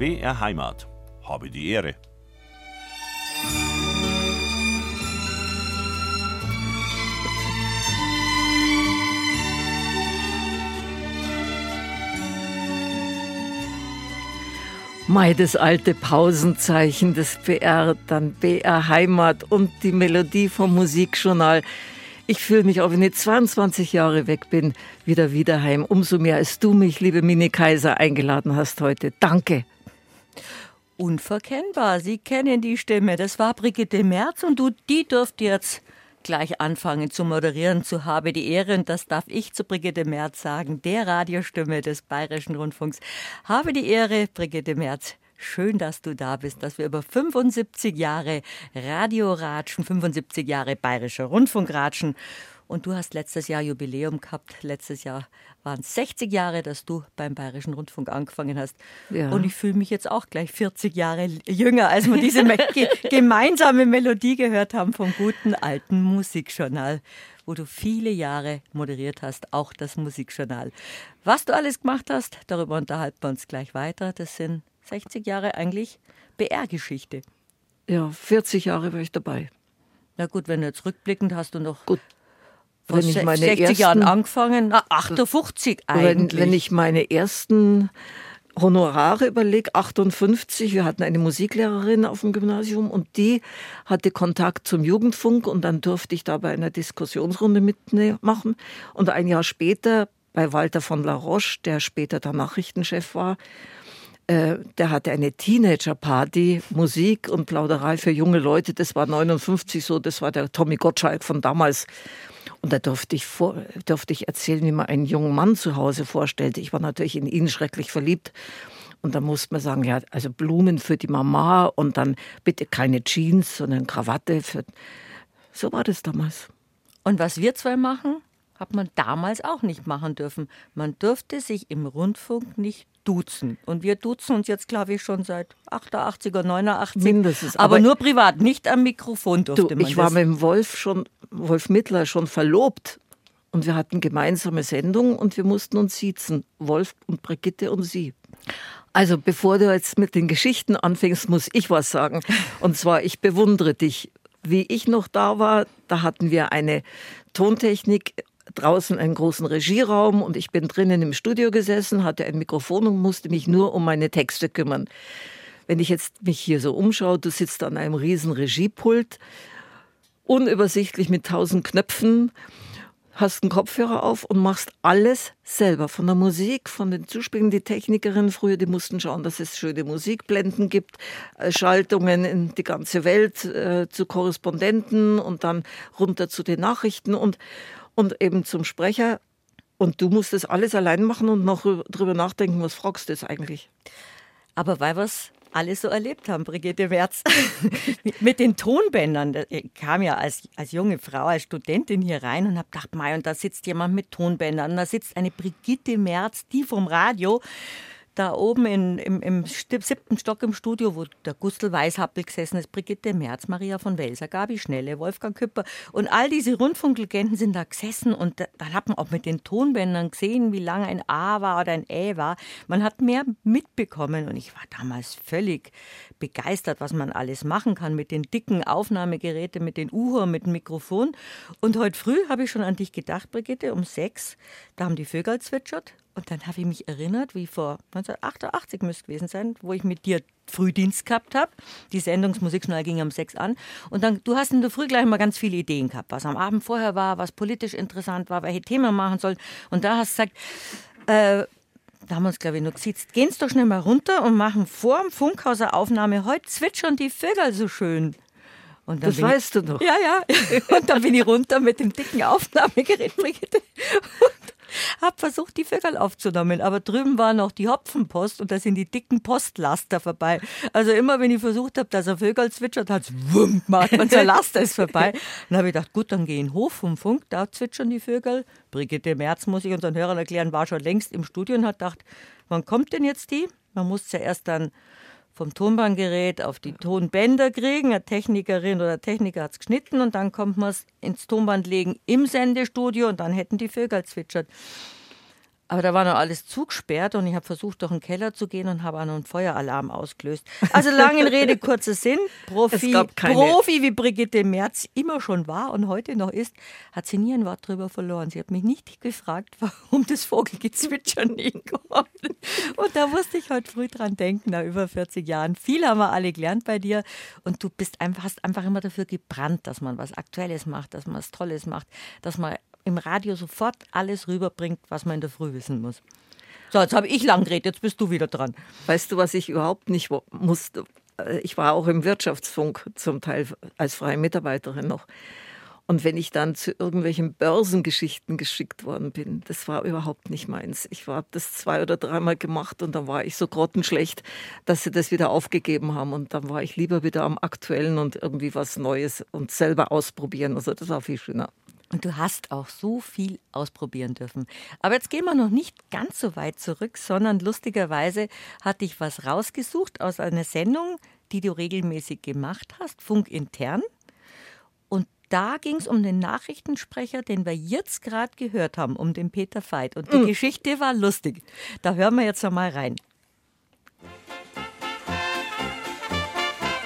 BR Heimat. Habe die Ehre. Mai, das alte Pausenzeichen des BR, dann BR Heimat und die Melodie vom Musikjournal. Ich fühle mich, auch wenn ich 22 Jahre weg bin, wieder wieder heim. Umso mehr, als du mich, liebe Mini Kaiser, eingeladen hast heute. Danke. Unverkennbar. Sie kennen die Stimme. Das war Brigitte Merz und du, die dürft jetzt gleich anfangen zu moderieren, zu habe die Ehre, und das darf ich zu Brigitte Merz sagen, der Radiostimme des Bayerischen Rundfunks. Habe die Ehre, Brigitte Merz. Schön, dass du da bist, dass wir über 75 Jahre Radio ratschen, 75 Jahre Bayerischer Rundfunk ratschen. Und du hast letztes Jahr Jubiläum gehabt. Letztes Jahr waren es 60 Jahre, dass du beim Bayerischen Rundfunk angefangen hast. Ja. Und ich fühle mich jetzt auch gleich 40 Jahre jünger, als wir diese gemeinsame Melodie gehört haben vom guten alten Musikjournal, wo du viele Jahre moderiert hast, auch das Musikjournal. Was du alles gemacht hast, darüber unterhalten wir uns gleich weiter. Das sind 60 Jahre eigentlich BR-Geschichte. Ja, 40 Jahre war ich dabei. Na gut, wenn du jetzt rückblickend hast du noch gut, wenn ich meine 60 ersten, Jahren angefangen, na 58 eigentlich. Wenn, wenn ich meine ersten Honorare überlege, 58, wir hatten eine Musiklehrerin auf dem Gymnasium und die hatte Kontakt zum Jugendfunk und dann durfte ich da bei einer Diskussionsrunde mitmachen. Und ein Jahr später bei Walter von La Roche, der später der Nachrichtenchef war, äh, der hatte eine Teenager-Party, Musik und Plauderei für junge Leute. Das war 59 so, das war der Tommy Gottschalk von damals. Und da durfte ich, vor, durfte ich erzählen, wie man einen jungen Mann zu Hause vorstellte. Ich war natürlich in ihn schrecklich verliebt. Und da musste man sagen, ja, also Blumen für die Mama und dann bitte keine Jeans, sondern Krawatte. Für so war das damals. Und was wir zwei machen, hat man damals auch nicht machen dürfen. Man durfte sich im Rundfunk nicht duzen. Und wir duzen uns jetzt, glaube ich, schon seit 88er, 89. Mindestens. Aber, aber nur privat, nicht am Mikrofon durfte du, man Ich war mit dem Wolf schon, Wolf Mittler schon verlobt. Und wir hatten gemeinsame Sendungen und wir mussten uns siezen. Wolf und Brigitte und sie. Also bevor du jetzt mit den Geschichten anfängst, muss ich was sagen. Und zwar, ich bewundere dich. Wie ich noch da war, da hatten wir eine Tontechnik draußen einen großen Regieraum und ich bin drinnen im Studio gesessen, hatte ein Mikrofon und musste mich nur um meine Texte kümmern. Wenn ich jetzt mich hier so umschaue, du sitzt an einem riesen Regiepult, unübersichtlich mit tausend Knöpfen, hast einen Kopfhörer auf und machst alles selber. Von der Musik, von den Zuspielen, die Technikerinnen früher, die mussten schauen, dass es schöne Musikblenden gibt, äh, Schaltungen in die ganze Welt äh, zu Korrespondenten und dann runter zu den Nachrichten und, und eben zum Sprecher. Und du musst das alles allein machen und noch drüber nachdenken, was fragst du jetzt eigentlich? Aber weil wir es alle so erlebt haben, Brigitte Merz, mit den Tonbändern. Ich kam ja als, als junge Frau, als Studentin hier rein und habe gedacht, Mai, und da sitzt jemand mit Tonbändern. Und da sitzt eine Brigitte Merz, die vom Radio da oben in, im, im siebten Stock im Studio, wo der Gustl Weishappel gesessen ist, Brigitte Merz, Maria von Welser, Gabi Schnelle, Wolfgang Küpper und all diese Rundfunklegenden sind da gesessen und da, dann hat man auch mit den Tonbändern gesehen, wie lange ein A war oder ein Ä war. Man hat mehr mitbekommen und ich war damals völlig begeistert, was man alles machen kann mit den dicken Aufnahmegeräten, mit den Uhr, mit dem Mikrofon. Und heute früh habe ich schon an dich gedacht, Brigitte, um sechs, da haben die Vögel zwitschert und dann habe ich mich erinnert, wie vor 1988 müsste gewesen sein, wo ich mit dir Frühdienst gehabt habe. Die Sendungsmusikjournal ging um sechs an. Und dann, du hast in der Früh gleich mal ganz viele Ideen gehabt, was am Abend vorher war, was politisch interessant war, welche Themen machen sollen. Und da hast du gesagt, äh, da haben wir uns, glaube ich, noch gesitzt. Gehen Sie doch schnell mal runter und machen vor dem Funkhaus eine Aufnahme. Heute zwitschern die Vögel so schön. das weißt ich, du noch. Ja, ja. Und dann bin ich runter mit dem dicken Aufnahmegerät, Brigitte. Habe versucht, die Vögel aufzunehmen, aber drüben war noch die Hopfenpost und da sind die dicken Postlaster vorbei. Also immer, wenn ich versucht habe, dass ein Vögel zwitschert, hat es wumm gemacht und der Laster ist vorbei. Dann habe ich gedacht, gut, dann gehe ich in den Hof vom Funk, da zwitschern die Vögel. Brigitte Merz, muss ich unseren Hörern erklären, war schon längst im Studio und hat gedacht, wann kommt denn jetzt die? Man muss zuerst dann vom Tonbandgerät auf die Tonbänder kriegen. Eine Technikerin oder Techniker hat es geschnitten und dann kommt man es ins Tonband legen im Sendestudio und dann hätten die Vögel zwitschert. Aber da war noch alles zugesperrt und ich habe versucht, durch den Keller zu gehen und habe auch noch einen Feueralarm ausgelöst. Also lange Rede, kurzer Sinn. Profi, Profi wie Brigitte Merz immer schon war und heute noch ist, hat sie nie ein Wort drüber verloren. Sie hat mich nicht gefragt, warum das Vogelgezwitscher nie kommt. Und da musste ich heute früh dran denken, nach über 40 Jahren. Viel haben wir alle gelernt bei dir und du bist einfach, hast einfach immer dafür gebrannt, dass man was Aktuelles macht, dass man was Tolles macht, dass man im Radio sofort alles rüberbringt, was man in der Früh wissen muss. So, jetzt habe ich lang geredet, jetzt bist du wieder dran. Weißt du, was ich überhaupt nicht musste? Äh, ich war auch im Wirtschaftsfunk zum Teil als freie Mitarbeiterin noch. Und wenn ich dann zu irgendwelchen Börsengeschichten geschickt worden bin, das war überhaupt nicht meins. Ich habe das zwei oder dreimal gemacht und dann war ich so grottenschlecht, dass sie das wieder aufgegeben haben. Und dann war ich lieber wieder am Aktuellen und irgendwie was Neues und selber ausprobieren. Also das war viel schöner. Und du hast auch so viel ausprobieren dürfen. Aber jetzt gehen wir noch nicht ganz so weit zurück, sondern lustigerweise hatte ich was rausgesucht aus einer Sendung, die du regelmäßig gemacht hast, Funk intern. Und da ging es um den Nachrichtensprecher, den wir jetzt gerade gehört haben, um den Peter Veit. Und die mhm. Geschichte war lustig. Da hören wir jetzt einmal rein.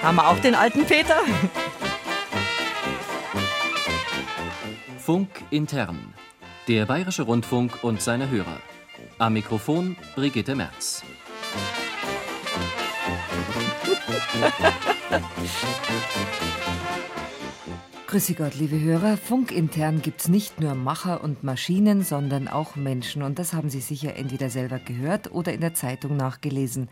Haben wir auch den alten Peter? Funk intern. Der Bayerische Rundfunk und seine Hörer. Am Mikrofon Brigitte Merz. Grüße Gott, liebe Hörer. Funkintern gibt es nicht nur Macher und Maschinen, sondern auch Menschen. Und das haben Sie sicher entweder selber gehört oder in der Zeitung nachgelesen.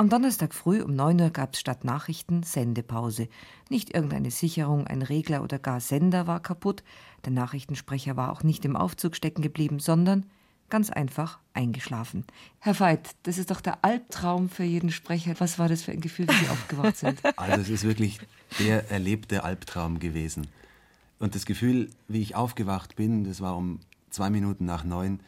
Am Donnerstag früh um 9 Uhr gab es statt Nachrichten Sendepause. Nicht irgendeine Sicherung, ein Regler oder gar Sender war kaputt. Der Nachrichtensprecher war auch nicht im Aufzug stecken geblieben, sondern ganz einfach eingeschlafen. Herr Veit, das ist doch der Albtraum für jeden Sprecher. Was war das für ein Gefühl, wie Sie aufgewacht sind? Also es ist wirklich der erlebte Albtraum gewesen. Und das Gefühl, wie ich aufgewacht bin, das war um zwei Minuten nach neun,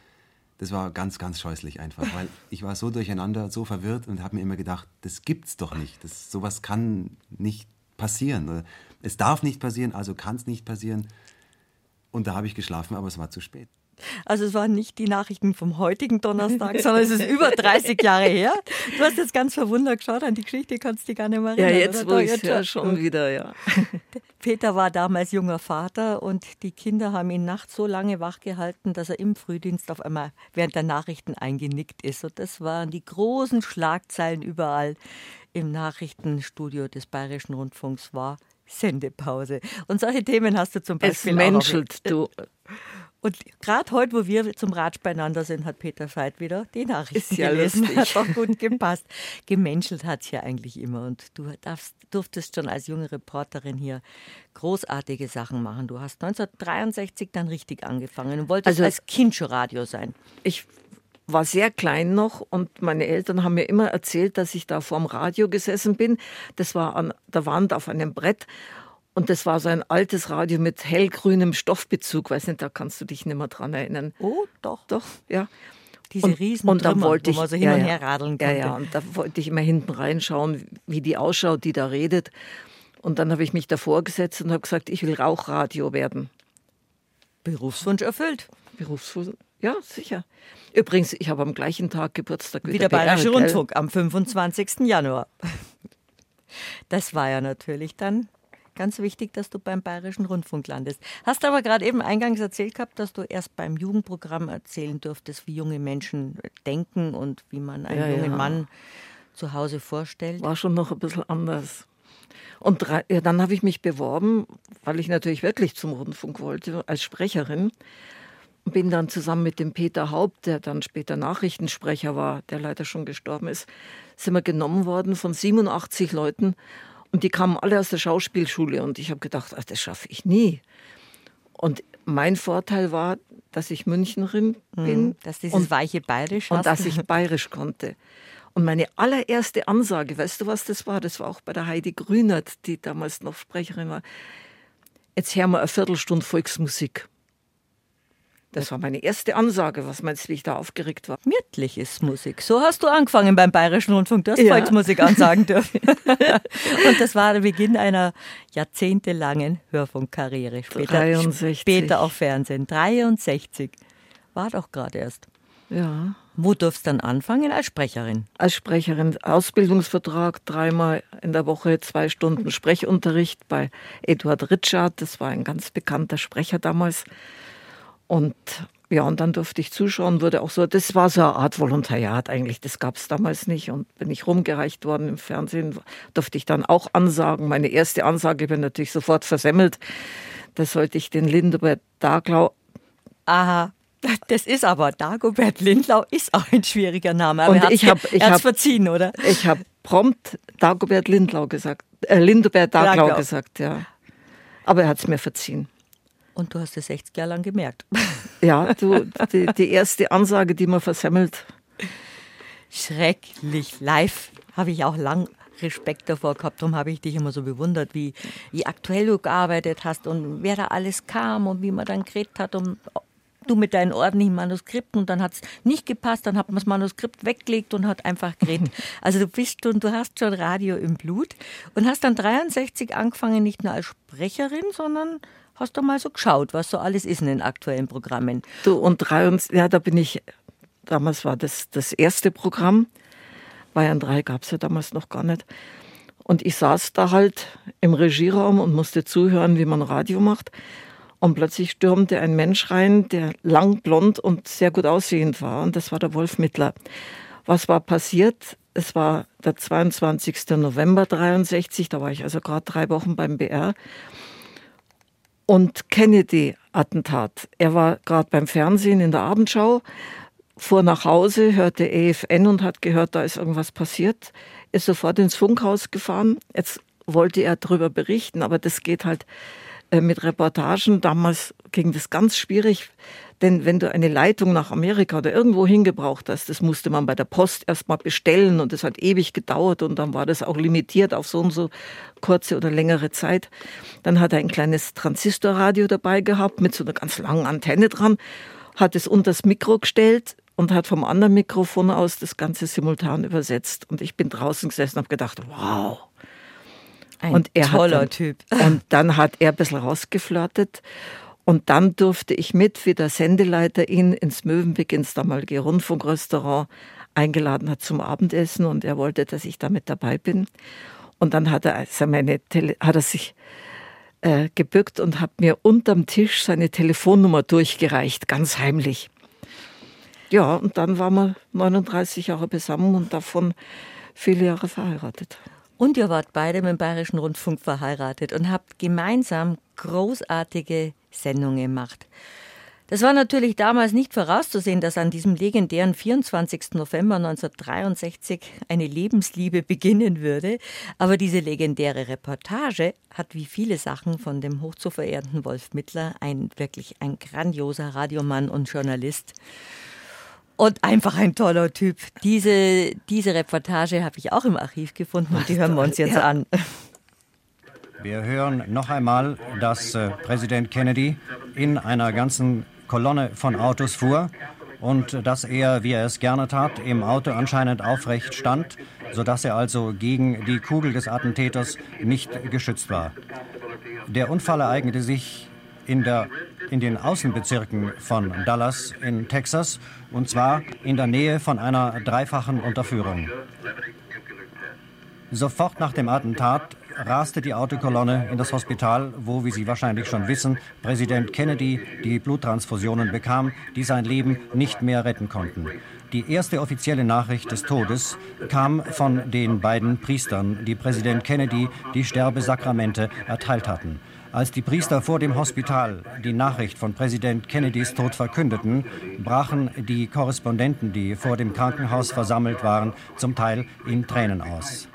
das war ganz, ganz scheußlich einfach, weil ich war so durcheinander, so verwirrt und habe mir immer gedacht, das gibt's doch nicht. Das, sowas kann nicht passieren. Es darf nicht passieren, also kann es nicht passieren. Und da habe ich geschlafen, aber es war zu spät. Also es waren nicht die Nachrichten vom heutigen Donnerstag, sondern es ist über 30 Jahre her. Du hast jetzt ganz verwundert geschaut an die Geschichte, kannst dich gar nicht mehr erinnern. Ja, jetzt wo ich ja schon wieder, ja. Peter war damals junger Vater und die Kinder haben ihn nachts so lange wachgehalten, dass er im Frühdienst auf einmal während der Nachrichten eingenickt ist. Und das waren die großen Schlagzeilen überall im Nachrichtenstudio des Bayerischen Rundfunks war Sendepause. Und solche Themen hast du zum Beispiel es menschelt, du. Und gerade heute, wo wir zum Ratsch beieinander sind, hat Peter Veit wieder die Nachrichten Ist ja gelesen. Lustig. Hat doch gut gepasst. Gemenschelt hat es ja eigentlich immer. Und du darfst, durftest schon als junge Reporterin hier großartige Sachen machen. Du hast 1963 dann richtig angefangen und wolltest also, als Kind schon Radio sein. Ich war sehr klein noch und meine Eltern haben mir immer erzählt, dass ich da vorm Radio gesessen bin. Das war an der Wand auf einem Brett und das war so ein altes Radio mit hellgrünem Stoffbezug. Weiß nicht, da kannst du dich nicht mehr dran erinnern. Oh, doch. Doch, ja. Diese und, riesen und dann wollte ich, wo man so hin ja, und her radeln konnte. Ja, ja, und da wollte ich immer hinten reinschauen, wie die ausschaut, die da redet. Und dann habe ich mich davor gesetzt und habe gesagt, ich will Rauchradio werden. Berufswunsch erfüllt. Berufswunsch, ja, sicher. Übrigens, ich habe am gleichen Tag Geburtstag wie, wie der Bayerische Rundfunk am 25. Januar. Das war ja natürlich dann ganz wichtig, dass du beim Bayerischen Rundfunk landest. Hast aber gerade eben eingangs erzählt gehabt, dass du erst beim Jugendprogramm erzählen durftest, wie junge Menschen denken und wie man einen ja, jungen ja. Mann zu Hause vorstellt. War schon noch ein bisschen anders. Und drei, ja, dann habe ich mich beworben, weil ich natürlich wirklich zum Rundfunk wollte, als Sprecherin. Bin dann zusammen mit dem Peter Haupt, der dann später Nachrichtensprecher war, der leider schon gestorben ist, sind wir genommen worden von 87 Leuten und die kamen alle aus der Schauspielschule und ich habe gedacht, ach, das schaffe ich nie. Und mein Vorteil war, dass ich Münchnerin mhm, bin. dass dieses und, weiche Bayerisch Und dass ich Bayerisch konnte. Und meine allererste Ansage, weißt du, was das war? Das war auch bei der Heidi Grünert, die damals noch Sprecherin war. Jetzt hören wir eine Viertelstunde Volksmusik. Das war meine erste Ansage. Was meinst du, wie ich da aufgeregt war? Mirtlich ist Musik. So hast du angefangen beim Bayerischen Rundfunk. Du hast ja. Volksmusik ansagen dürfen. Und das war der Beginn einer jahrzehntelangen Hörfunkkarriere. Später, 63. später auch Fernsehen. 63. War doch gerade erst. Ja. Wo durfst du dann anfangen? Als Sprecherin? Als Sprecherin. Ausbildungsvertrag, dreimal in der Woche zwei Stunden Sprechunterricht bei Eduard Ritschard. Das war ein ganz bekannter Sprecher damals. Und ja, und dann durfte ich zuschauen, wurde auch so, das war so eine Art Volontariat eigentlich, das gab es damals nicht. Und bin ich rumgereicht worden im Fernsehen, durfte ich dann auch ansagen. Meine erste Ansage bin natürlich sofort versemmelt. Da sollte ich den Lindebert Daglau. Aha. Das ist aber, Dagobert Lindlau ist auch ein schwieriger Name. Aber und er ich habe ich hab, verziehen, oder? Ich habe prompt Dagobert Lindlau gesagt, äh, Lindebert Daglau, Daglau gesagt, ja. Aber er hat es mir verziehen. Und du hast es 60 Jahre lang gemerkt. Ja, du, die, die erste Ansage, die man versemmelt. Schrecklich. Live habe ich auch lang Respekt davor gehabt. Darum habe ich dich immer so bewundert, wie, wie aktuell du gearbeitet hast und wer da alles kam und wie man dann geredet hat und du mit deinen ordentlichen Manuskripten und dann hat es nicht gepasst, dann hat man das Manuskript weggelegt und hat einfach geredet. Also du bist und du hast schon Radio im Blut und hast dann 63 angefangen, nicht nur als Sprecherin, sondern hast du mal so geschaut, was so alles ist in den aktuellen Programmen. Du und 63, ja, da bin ich, damals war das das erste Programm, Bayern 3 gab es ja damals noch gar nicht. Und ich saß da halt im Regieraum und musste zuhören, wie man Radio macht. Und plötzlich stürmte ein Mensch rein, der lang, blond und sehr gut aussehend war. Und das war der Wolf Mittler. Was war passiert? Es war der 22. November 63, da war ich also gerade drei Wochen beim BR. Und Kennedy-Attentat. Er war gerade beim Fernsehen in der Abendschau, fuhr nach Hause, hörte EFN und hat gehört, da ist irgendwas passiert, ist sofort ins Funkhaus gefahren. Jetzt wollte er darüber berichten, aber das geht halt äh, mit Reportagen. Damals ging das ganz schwierig, denn wenn du eine Leitung nach Amerika oder irgendwo hingebraucht hast, das musste man bei der Post erstmal bestellen und das hat ewig gedauert und dann war das auch limitiert auf so und so kurze oder längere Zeit. Dann hat er ein kleines Transistorradio dabei gehabt mit so einer ganz langen Antenne dran, hat es unter das Mikro gestellt und hat vom anderen Mikrofon aus das Ganze simultan übersetzt. Und ich bin draußen gesessen und habe gedacht, wow, ein und er toller dann, Typ. Und dann hat er ein bisschen rausgeflirtet. Und dann durfte ich mit, wie der Sendeleiter ihn ins Möwenpick, ins damalige Rundfunkrestaurant eingeladen hat zum Abendessen und er wollte, dass ich da mit dabei bin. Und dann hat er, also meine Tele hat er sich äh, gebückt und hat mir unterm Tisch seine Telefonnummer durchgereicht, ganz heimlich. Ja, und dann waren wir 39 Jahre zusammen und davon viele Jahre verheiratet. Und ihr wart beide mit dem Bayerischen Rundfunk verheiratet und habt gemeinsam großartige Sendungen gemacht. Das war natürlich damals nicht vorauszusehen, dass an diesem legendären 24. November 1963 eine Lebensliebe beginnen würde. Aber diese legendäre Reportage hat wie viele Sachen von dem hoch zu verehrenden Wolf Mittler ein wirklich ein grandioser Radiomann und Journalist und einfach ein toller Typ. Diese, diese Reportage habe ich auch im Archiv gefunden und die hören wir uns jetzt ja. an. Wir hören noch einmal, dass äh, Präsident Kennedy in einer ganzen Kolonne von Autos fuhr und dass er, wie er es gerne tat, im Auto anscheinend aufrecht stand, sodass er also gegen die Kugel des Attentäters nicht geschützt war. Der Unfall ereignete sich in, der, in den Außenbezirken von Dallas in Texas, und zwar in der Nähe von einer dreifachen Unterführung. Sofort nach dem Attentat raste die Autokolonne in das Hospital, wo, wie Sie wahrscheinlich schon wissen, Präsident Kennedy die Bluttransfusionen bekam, die sein Leben nicht mehr retten konnten. Die erste offizielle Nachricht des Todes kam von den beiden Priestern, die Präsident Kennedy die Sterbesakramente erteilt hatten. Als die Priester vor dem Hospital die Nachricht von Präsident Kennedys Tod verkündeten, brachen die Korrespondenten, die vor dem Krankenhaus versammelt waren, zum Teil in Tränen aus.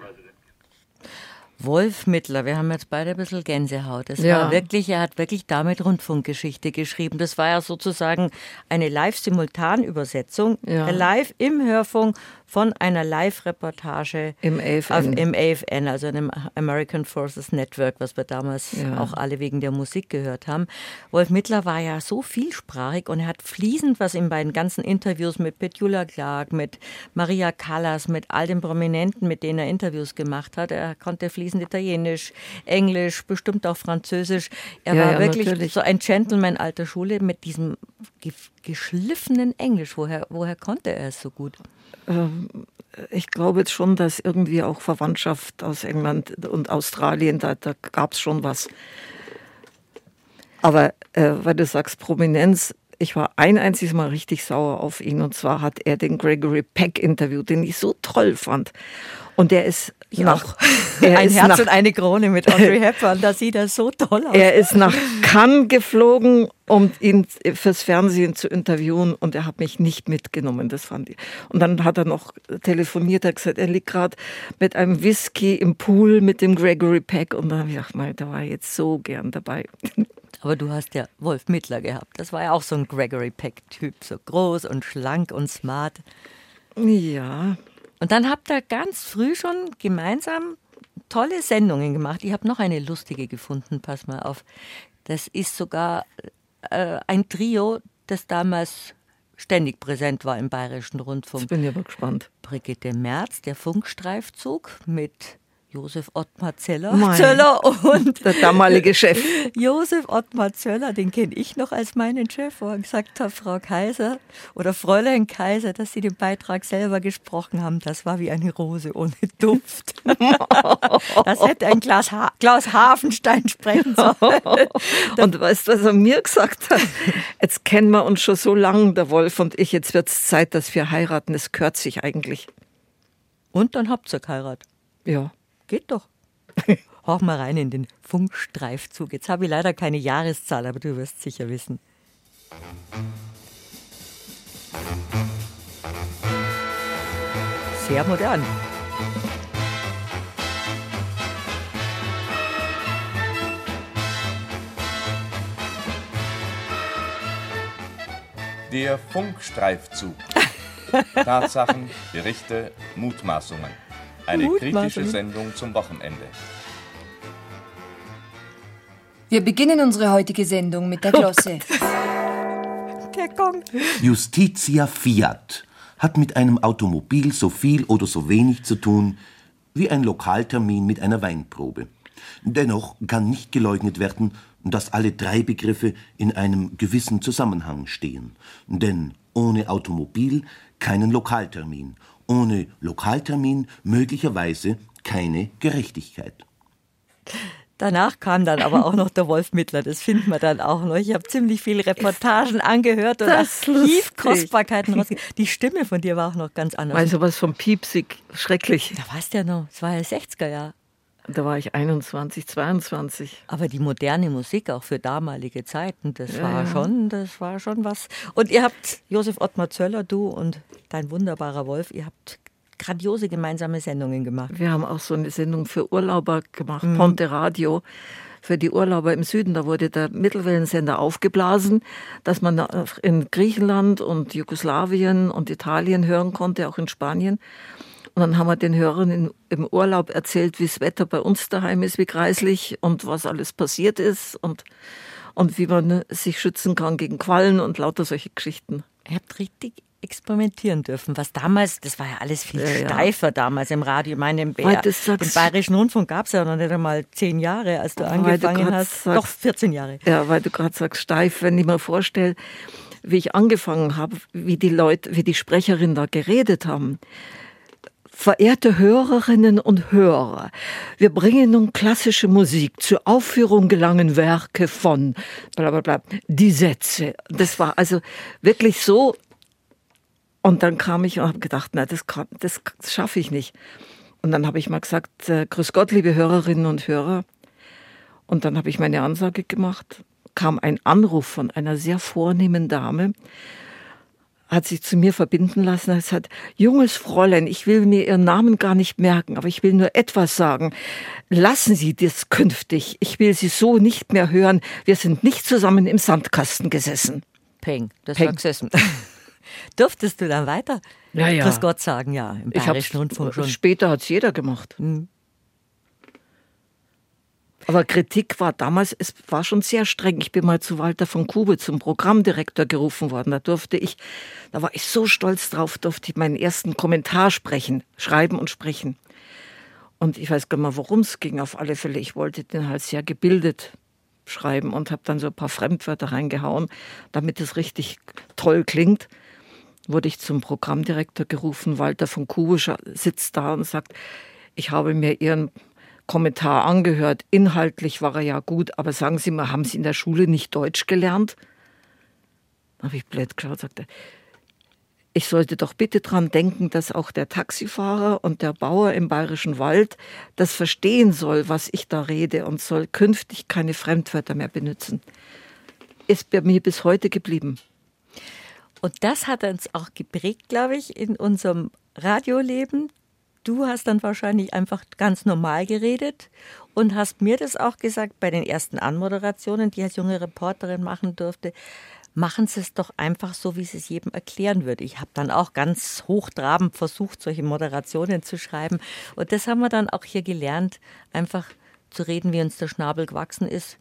Wolf Mittler, wir haben jetzt beide ein bisschen Gänsehaut. Es ja. war wirklich, er hat wirklich damit Rundfunkgeschichte geschrieben. Das war ja sozusagen eine Live-Simultan-Übersetzung, ja. live im Hörfunk von einer Live-Reportage im AFN. im AFN, also einem American Forces Network, was wir damals ja. auch alle wegen der Musik gehört haben. Wolf Mittler war ja so vielsprachig und er hat fließend, was in beiden ganzen Interviews mit Petula Clark, mit Maria Callas, mit all den Prominenten, mit denen er Interviews gemacht hat, er konnte fließend Italienisch, Englisch, bestimmt auch Französisch. Er Ja, war ja, wirklich natürlich. so ein Gentleman alter Schule mit diesem ge geschliffenen Englisch. Woher, woher konnte er es so gut? Ich glaube jetzt schon, dass irgendwie auch Verwandtschaft aus England und Australien, da, da gab es schon was. Aber äh, weil du sagst Prominenz, ich war ein einziges Mal richtig sauer auf ihn und zwar hat er den Gregory Peck interviewt, den ich so toll fand. Und der ist nach, er ein Herz nach, und eine Krone mit Audrey Hepburn, da sieht er so toll aus. er ist nach Cannes geflogen, um ihn fürs Fernsehen zu interviewen und er hat mich nicht mitgenommen. Das fand ich. Und dann hat er noch telefoniert, er hat gesagt, er liegt gerade mit einem Whisky im Pool mit dem Gregory Peck und dann habe ich gedacht, mal, da war ich jetzt so gern dabei. Aber du hast ja Wolf Mittler gehabt. Das war ja auch so ein Gregory Peck-Typ, so groß und schlank und smart. Ja, Und dann habt ihr ganz früh schon gemeinsam tolle Sendungen gemacht. Ich habe noch eine lustige gefunden, pass mal auf. Das ist sogar äh, ein Trio, das damals ständig präsent war im Bayerischen Rundfunk. jetzt bin ich aber gespannt. Brigitte Merz, der Funkstreifzug mit Josef Ottmar Zeller, Mein. Zöller und Der damalige Chef. Josef Ottmar Zöller, den kenne ich noch als meinen Chef, wo er gesagt hat, Frau Kaiser oder Fräulein Kaiser, dass Sie den Beitrag selber gesprochen haben, das war wie eine Rose ohne Duft. das hätte ein Klaus, ha Klaus Hafenstein sprechen sollen. Und weißt du, was er mir gesagt hat? Jetzt kennen wir uns schon so lange, der Wolf und ich. Jetzt wird es Zeit, dass wir heiraten. Es gehört sich eigentlich. Und dann habt ihr geheiratet. Ja. Geht doch. Hauch mal rein in den Funkstreifzug. Jetzt habe ich leider keine Jahreszahl, aber du wirst sicher wissen. Sehr modern. Der Funkstreifzug. Tatsachen, Berichte, Mutmaßungen. Eine kritische. Sendung zum Wochenende. Wir beginnen unsere heutige Sendung mit der Glosse. Der Gong. Justitia Fiat hat mit einem Automobil so viel oder so wenig zu tun wie ein Lokaltermin mit einer Weinprobe. Dennoch kann nicht geleugnet werden, dass alle drei Begriffe in einem gewissen Zusammenhang stehen. Denn ohne Automobil keinen Lokaltermin, ohne Lokaltermin möglicherweise keine Gerechtigkeit. Danach kam dann aber auch noch der Wolf Mittler, das finden wir dann auch noch. Ich habe ziemlich viele Reportagen angehört und das Archivkostbarkeiten rausgegeben. Die Stimme von dir war auch noch ganz anders. Weil sowas von piepsig, schrecklich. da warst du ja noch, es war ja 60er Jahre. Da war ich 21, 22. Aber die moderne Musik auch für damalige Zeiten, das Ja, war ja. schon, das war schon was. Und ihr habt Josef Ottmar Zöller, du und dein wunderbarer Wolf, ihr habt grandiose gemeinsame Sendungen gemacht. Wir haben auch so eine Sendung für Urlauber gemacht, Ponte Radio. Für die Urlauber im Süden, da wurde der Mittelwellensender aufgeblasen, dass man in Griechenland und Jugoslawien und Italien hören konnte, auch in Spanien. Und dann haben wir den Hörern in, im Urlaub erzählt, wie das Wetter bei uns daheim ist, wie kreislich und was alles passiert ist und, und wie man sich schützen kann gegen Quallen und lauter solche Geschichten. Ihr habt richtig experimentieren dürfen, was damals, das war ja alles viel Ja, ja. steifer damals im Radio. Ich meine, im BR, du den Bayerischen Rundfunk gab es ja noch nicht einmal zehn Jahre, als du du angefangen grad hast. sagst- Doch, 14 Jahre. Ja, weil du gerade sagst, steif, wenn ich mir vorstelle, wie ich angefangen habe, wie die Leute, wie die Sprecherinnen da geredet haben. Verehrte Hörerinnen und Hörer, wir bringen nun klassische Musik. Zur Aufführung gelangen Werke von bla bla bla. Die Sätze. Das war also wirklich so. Und dann kam ich und habe gedacht, na, das, kann, das schaffe ich nicht. Und dann habe ich mal gesagt, äh, Grüß Gott, liebe Hörerinnen und Hörer. Und dann habe ich meine Ansage gemacht, kam ein Anruf von einer sehr vornehmen Dame, hat sich zu mir verbinden lassen, hat gesagt, junges Fräulein, ich will mir Ihren Namen gar nicht merken, aber ich will nur etwas sagen. Lassen Sie das künftig. Ich will Sie so nicht mehr hören. Wir sind nicht zusammen im Sandkasten gesessen. Peng, das Peng. war gesessen. Durftest du dann weiter? Ja, ja. Grüß Gott sagen, ja, im Ich hab's- Rundfunk schon. Später hat es jeder gemacht. Aber Kritik war damals, es war schon sehr streng. Ich bin mal zu Walter von Kube zum Programmdirektor gerufen worden. Da durfte ich, da war ich so stolz drauf, durfte ich meinen ersten Kommentar sprechen, schreiben und sprechen. Und ich weiß gar nicht mehr, worum es ging. Auf alle Fälle, ich wollte den halt sehr gebildet schreiben und habe dann so ein paar Fremdwörter reingehauen, damit es richtig toll klingt. Wurde ich zum Programmdirektor gerufen. Walter von Kubisch sitzt da und sagt, ich habe mir Ihren Kommentar angehört. Inhaltlich war er ja gut, aber sagen Sie mal, haben Sie in der Schule nicht Deutsch gelernt? Habe ich blöd geschaut, sagte, ich sollte doch bitte daran denken, dass auch der Taxifahrer und der Bauer im bayerischen Wald das verstehen soll, was ich da rede und soll künftig keine Fremdwörter mehr benutzen. Ist bei mir bis heute geblieben. Und das hat uns auch geprägt, glaube ich, in unserem Radioleben. Du hast dann wahrscheinlich einfach ganz normal geredet und hast mir das auch gesagt bei den ersten Anmoderationen, die ich als junge Reporterin machen durfte machen Sie es doch einfach so, wie Sie es jedem erklären würde. Ich habe dann auch ganz hochtrabend versucht, solche Moderationen zu schreiben. Und das haben wir dann auch hier gelernt, einfach zu reden, wie uns der Schnabel gewachsen ist.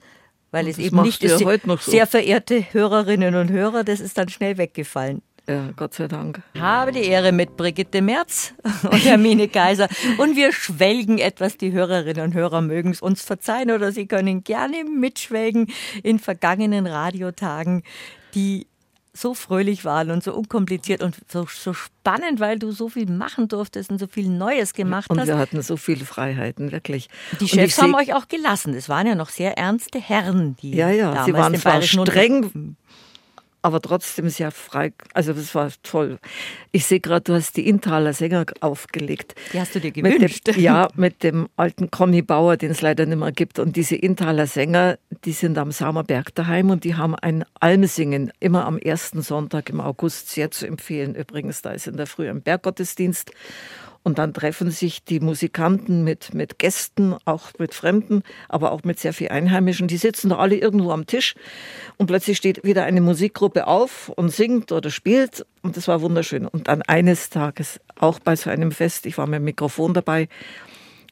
Weil und es eben nicht ist, ja so. sehr verehrte Hörerinnen und Hörer, das ist dann schnell weggefallen. Ja, Gott sei Dank. Habe die Ehre mit Brigitte Merz und Hermine Kaiser. Und wir schwelgen etwas. Die Hörerinnen und Hörer mögen es uns verzeihen oder sie können gerne mitschwelgen in vergangenen Radiotagen, die so fröhlich waren und so unkompliziert und so, so spannend, weil du so viel machen durftest und so viel Neues gemacht und hast. Und wir hatten so viele Freiheiten, wirklich. Die Chefs haben euch auch gelassen. Es waren ja noch sehr ernste Herren, die Ja, ja, sie waren zwar streng, aber trotzdem sehr frei. Also das war toll. Ich sehe gerade, du hast die Intaler Sänger aufgelegt. Die hast du dir gewünscht? Mit dem, ja, mit dem alten Conny Bauer, den es leider nicht mehr gibt. Und diese Intaler Sänger, die sind am Saumerberg daheim und die haben ein Almsingen, immer am ersten Sonntag im August, sehr zu empfehlen. Übrigens, da ist in der Früh ein Berggottesdienst. Und dann treffen sich die Musikanten mit, mit Gästen, auch mit Fremden, aber auch mit sehr viel Einheimischen. Die sitzen da alle irgendwo am Tisch und plötzlich steht wieder eine Musikgruppe auf und singt oder spielt. Und das war wunderschön. Und dann eines Tages, auch bei so einem Fest, ich war mit dem Mikrofon dabei,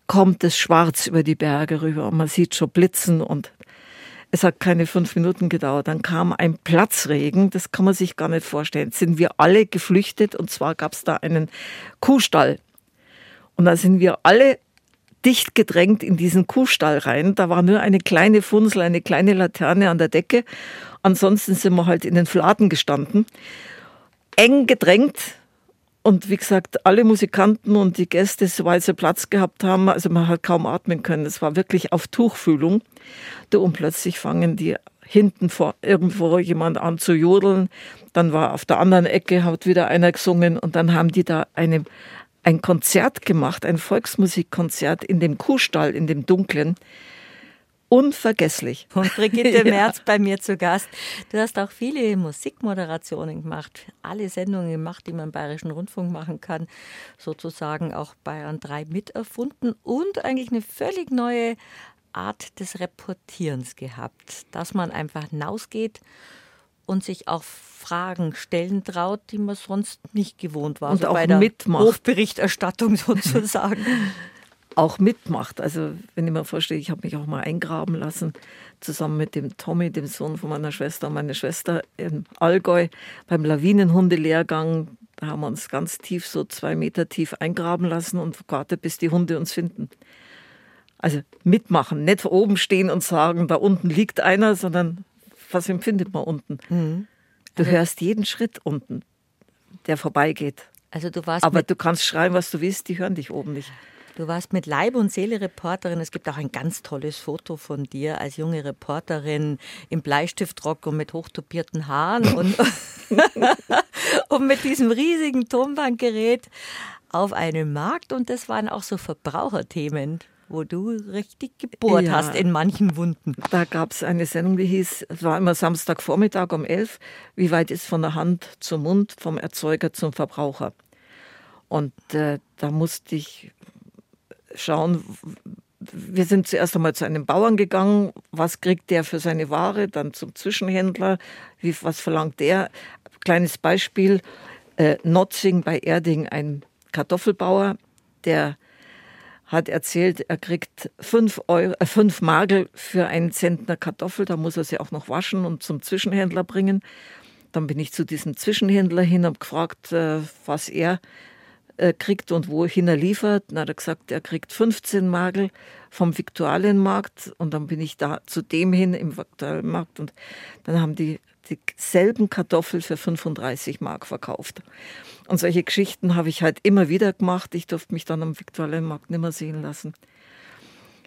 kommt es schwarz über die Berge rüber und man sieht schon Blitzen und es hat keine fünf Minuten gedauert. Dann kam ein Platzregen, das kann man sich gar nicht vorstellen. Sind wir alle geflüchtet und zwar gab es da einen Kuhstall und da sind wir alle dicht gedrängt in diesen Kuhstall rein. Da war nur eine kleine Funsel, eine kleine Laterne an der Decke. Ansonsten sind wir halt in den Fladen gestanden. Eng gedrängt. Und wie gesagt, alle Musikanten und die Gäste, soweit sie Platz gehabt haben, also man hat kaum atmen können. Es war wirklich auf Tuchfühlung. Und plötzlich fangen die hinten vor irgendwo jemand an zu jodeln. Dann war auf der anderen Ecke, hat wieder einer gesungen und dann haben die da eine, ein Konzert gemacht, ein Volksmusikkonzert in dem Kuhstall, in dem Dunklen. Unvergesslich. Und Brigitte ja. Merz bei mir zu Gast. Du hast auch viele Musikmoderationen gemacht, alle Sendungen gemacht, die man im Bayerischen Rundfunk machen kann, sozusagen auch Bayern 3 miterfunden und eigentlich eine völlig neue Art des Reportierens gehabt, dass man einfach hinausgeht und sich auch Fragen stellen traut, die man sonst nicht gewohnt war. Und also auch bei der mitmacht. Hofberichterstattung sozusagen. auch mitmacht. Also wenn ich mir vorstelle, ich habe mich auch mal eingraben lassen, zusammen mit dem Tommy, dem Sohn von meiner Schwester, meine Schwester im Allgäu beim Lawinenhundelehrgang. Da haben wir uns ganz tief, so zwei Meter tief eingraben lassen und gewartet, bis die Hunde uns finden. Also mitmachen, nicht oben stehen und sagen, da unten liegt einer, sondern was empfindet man unten? Mhm. Du also, hörst jeden Schritt unten, der vorbeigeht. Also du warst Aber du kannst schreien, was du willst, die hören dich oben nicht. Du warst mit Leib und Seele Reporterin. Es gibt auch ein ganz tolles Foto von dir als junge Reporterin im Bleistiftrock und mit hochtopierten Haaren und, und mit diesem riesigen Tonbandgerät auf einem Markt. Und das waren auch so Verbraucherthemen wo du richtig gebohrt ja, hast in manchen Wunden. Da gab es eine Sendung, die hieß, es war immer Samstagvormittag um elf, wie weit ist von der Hand zum Mund, vom Erzeuger zum Verbraucher. Und äh, da musste ich schauen, wir sind zuerst einmal zu einem Bauern gegangen, was kriegt der für seine Ware, dann zum Zwischenhändler, wie, was verlangt der. Kleines Beispiel, äh, Notzing bei Erding, ein Kartoffelbauer, der hat erzählt, er kriegt fünf, Euro, äh, fünf Magel für einen Zentner Kartoffel. Da muss er sie auch noch waschen und zum Zwischenhändler bringen. Dann bin ich zu diesem Zwischenhändler hin und gefragt, äh, was er äh, kriegt und wohin er liefert. Dann hat er gesagt, er kriegt 15 Magel vom Viktualienmarkt und dann bin ich da zu dem hin im Viktualienmarkt und dann haben die dieselben Kartoffeln für 35 Mark verkauft. Und solche Geschichten habe ich halt immer wieder gemacht. Ich durfte mich dann am Viktualienmarkt nicht mehr sehen lassen.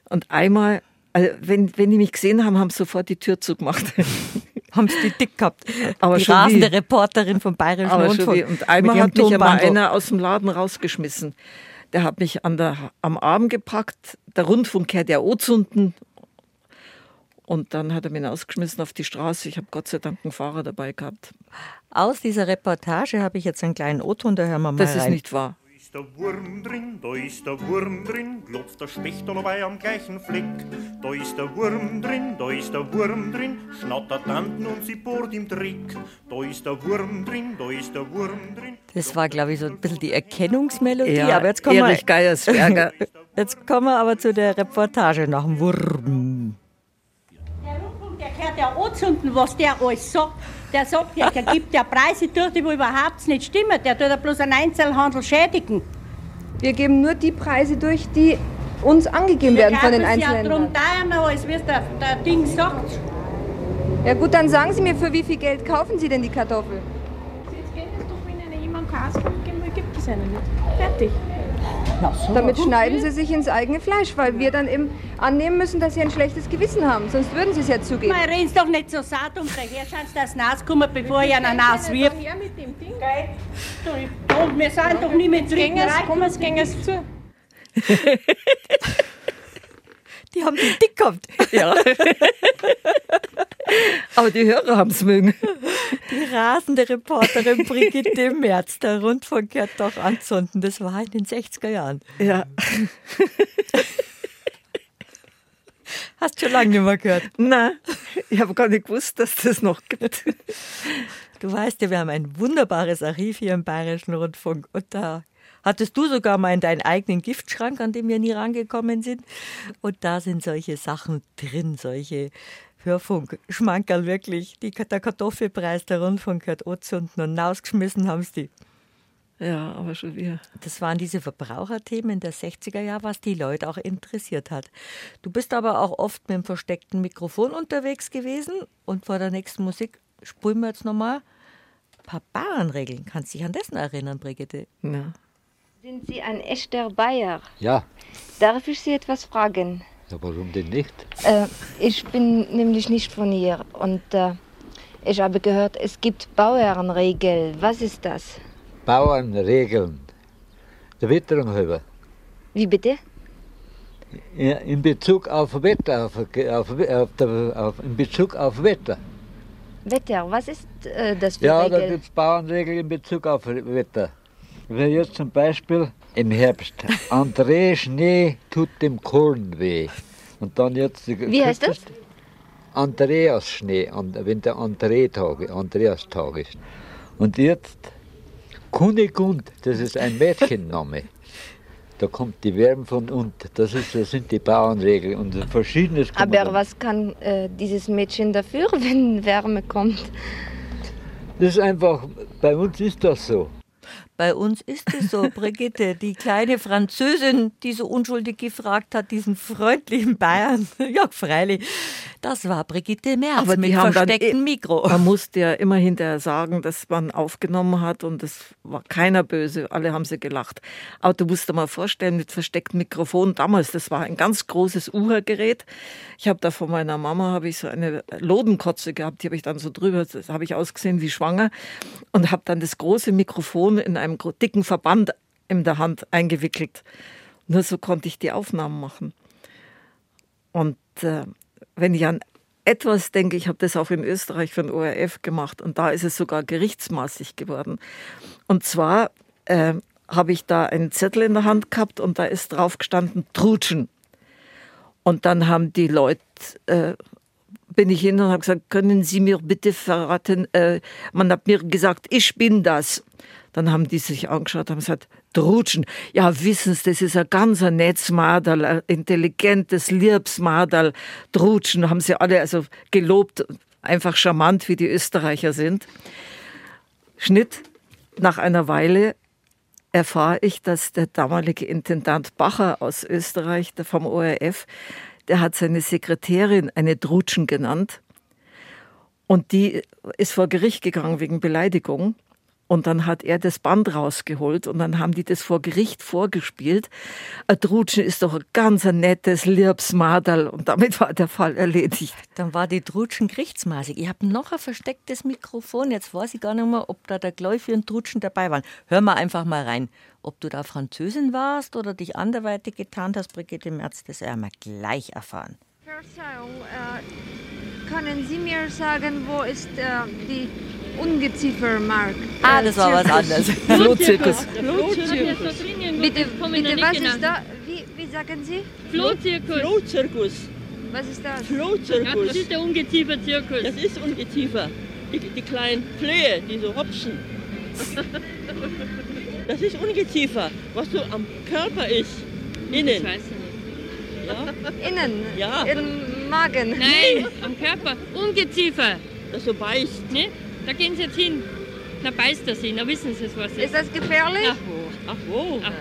Und einmal, also wenn, wenn die mich gesehen haben, haben sie sofort die Tür zugemacht. haben sie die dick gehabt. Aber die schon rasende wie. Reporterin vom Bayerischen Aber Rundfunk. Und einmal hat mich Tonbandel. einer aus dem Laden rausgeschmissen. Der hat mich an der, am Arm gepackt. Der Rundfunk kehrt ja Ozunden. Und dann hat er mich ausgeschmissen auf die Straße. Ich habe Gott sei Dank einen Fahrer dabei gehabt. Aus dieser Reportage habe ich jetzt einen kleinen O-Ton, da hören wir mal Das ist rein. nicht wahr. ist der Wurm drin, da ist der Wurm drin, klopft der Specht dabei am gleichen Fleck. Da ist der Wurm drin, da ist der Wurm drin, schnattert Tanten und sie bohrt im Dreck. Da ist der Wurm drin, da ist der Wurm drin. Das war, glaube ich, so ein bisschen die Erkennungsmelodie. Ja, aber jetzt kommen, wir, Geiersberger. jetzt kommen wir aber zu der Reportage nach dem Wurm. Der ja anzünden, was der alles sagt. Der sagt ja, der gibt ja Preise durch, die überhaupt nicht stimmen. Der tut ja bloß einen Einzelhandel schädigen. Wir geben nur die Preise durch, die uns angegeben werden von den Ja, Einzelhändlern. darum teuer, als wie es der, der Ding sagt. Ja gut, dann sagen Sie mir, für wie viel Geld kaufen Sie denn die Kartoffel? Jetzt geht es doch, wenn Ihnen jemand will, gibt es einen nicht. Fertig. Damit schneiden Sie sich ins eigene Fleisch, weil wir dann eben annehmen müssen, dass Sie ein schlechtes Gewissen haben. Sonst würden Sie es ja zugeben. Man redet doch nicht so satt um daher, schauen Sie, dass Nas kommen, bevor ich einen Nas wirf. Her mit dem Ding. Und wir sind doch nicht mit Jetzt gehen es, komm, es zu. Die haben die dick gehabt. Ja. Aber die Hörer haben es mögen. Die rasende Reporterin Brigitte Merz, der Rundfunk gehört doch anzünden. Das war in den 60er Jahren. Ja. Hast schon lange nicht mehr gehört. Nein, ich habe gar nicht gewusst, dass das noch gibt. Du weißt ja, wir haben ein wunderbares Archiv hier im Bayerischen Rundfunk. Und da hattest du sogar mal in deinen eigenen Giftschrank, an dem wir nie rangekommen sind. Und da sind solche Sachen drin, solche Hörfunk-Schmankerl wirklich. Die, der Kartoffelpreis, der Rundfunk gehört anzünden und rausgeschmissen haben sie die. Ja, aber schon wieder. Das waren diese Verbraucherthemen der 60er Jahre, was die Leute auch interessiert hat. Du bist aber auch oft mit dem versteckten Mikrofon unterwegs gewesen und vor der nächsten Musik spulen wir jetzt nochmal ein paar Bauernregeln. Kannst du dich an noch erinnern, Brigitte? Ja. Sind Sie ein echter Bayer? Ja, Darf ich Sie etwas fragen? ja warum denn nicht? Äh, ich bin nämlich nicht von hier und äh, ich habe gehört, es gibt Bauernregel. Was ist das? Bauernregeln. Der Witterung halber. Wie bitte? Ja, in Bezug auf Wetter, auf, auf, auf, in Bezug auf Wetter. Wetter, was ist äh, das für Ja, da Regel? gibt es Bauernregeln in Bezug auf Wetter. Wenn jetzt zum Beispiel im Herbst André Schnee tut dem Korn weh. Und dann jetzt. Wie heißt das? Andreas Schnee, wenn der André-Tag, Andreas-Tag ist. Und jetzt Kunigund, das ist ein Mädchenname. Da kommt die Wärme von unten. Das, ist, das sind die Bauernregeln. Und verschiedenes Aber was kann äh, dieses Mädchen dafür, wenn Wärme kommt? Das ist einfach, bei uns ist das so. Bei uns ist es so, Brigitte, die kleine Französin, die so unschuldig gefragt hat, diesen freundlichen Bayern. Ja, freilich. Das war Brigitte Merz Aber mit verstecktem eh- Mikro. Man musste ja immer hinterher sagen, dass man aufgenommen hat und es war keiner böse. Alle haben sie gelacht. Aber du musst dir mal vorstellen, mit verstecktem Mikrofon damals, das war ein ganz großes Uhrgerät. Ich habe da von meiner Mama habe ich so eine Lodenkotze gehabt, die habe ich dann so drüber, das habe ich ausgesehen wie schwanger und habe dann das große Mikrofon in einem gro- dicken Verband in der Hand eingewickelt. Nur so konnte ich die Aufnahmen machen. Und äh, wenn ich an etwas denke, ich habe das auch in Österreich für den ORF gemacht und da ist es sogar gerichtsmaßig geworden. Und zwar äh, habe ich da einen Zettel in der Hand gehabt und da ist drauf gestanden Trutschen. Und dann haben die Leute, äh, bin ich hin und habe gesagt, können Sie mir bitte verraten, äh, man hat mir gesagt, ich bin das. Dann haben die sich angeschaut haben gesagt, Trutschen. Ja, wissen Sie, das ist ein ganz ein nettes Madel, ein intelligentes, liebes Madel. Trutschen haben sie alle also gelobt, einfach charmant, wie die Österreicher sind. Schnitt, nach einer Weile erfahre ich, dass der damalige Intendant Bacher aus Österreich, der vom ORF, der hat seine Sekretärin eine Drutschen genannt. Und die ist vor Gericht gegangen wegen Beleidigung. Und dann hat er das Band rausgeholt und dann haben die das vor Gericht vorgespielt. Ein Drutschen ist doch ein ganz ein nettes, liebes Madal und damit war der Fall erledigt. Dann war die Drutschen gerichtsmaßig. Ich habe noch ein verstecktes Mikrofon. Jetzt weiß ich gar nicht mehr, ob da der Gläufi und Drutschen dabei waren. Hör mal einfach mal rein. Ob du da Französin warst oder dich anderweitig getan hast, Brigitte Merz, das werden wir gleich erfahren. Verzeihung, äh, können Sie mir sagen, wo ist äh, die Ungeziefermark? Ah, das war was anderes. Flohzirkus. Flohzirkus. Bitte, bitte was ist da? Wie, wie sagen Sie? Flohzirkus. Flohzirkus. Was ist das? Flohzirkus. Ja, das ist der Ungeziefer-Zirkus. Das ist Ungeziefer. Die, die kleinen Flöhe, die so hopsen. Das ist Ungeziefer, was so am Körper ist. Innen. Ja? Innen? Ja. Im Magen? Nein, am Körper. Ungeziefer. Das so beißt. Ne? Da gehen Sie jetzt hin. Da beißt er Sie, da wissen Sie es, was ist. Ist das gefährlich? Ach wo. Ach wo. Ach,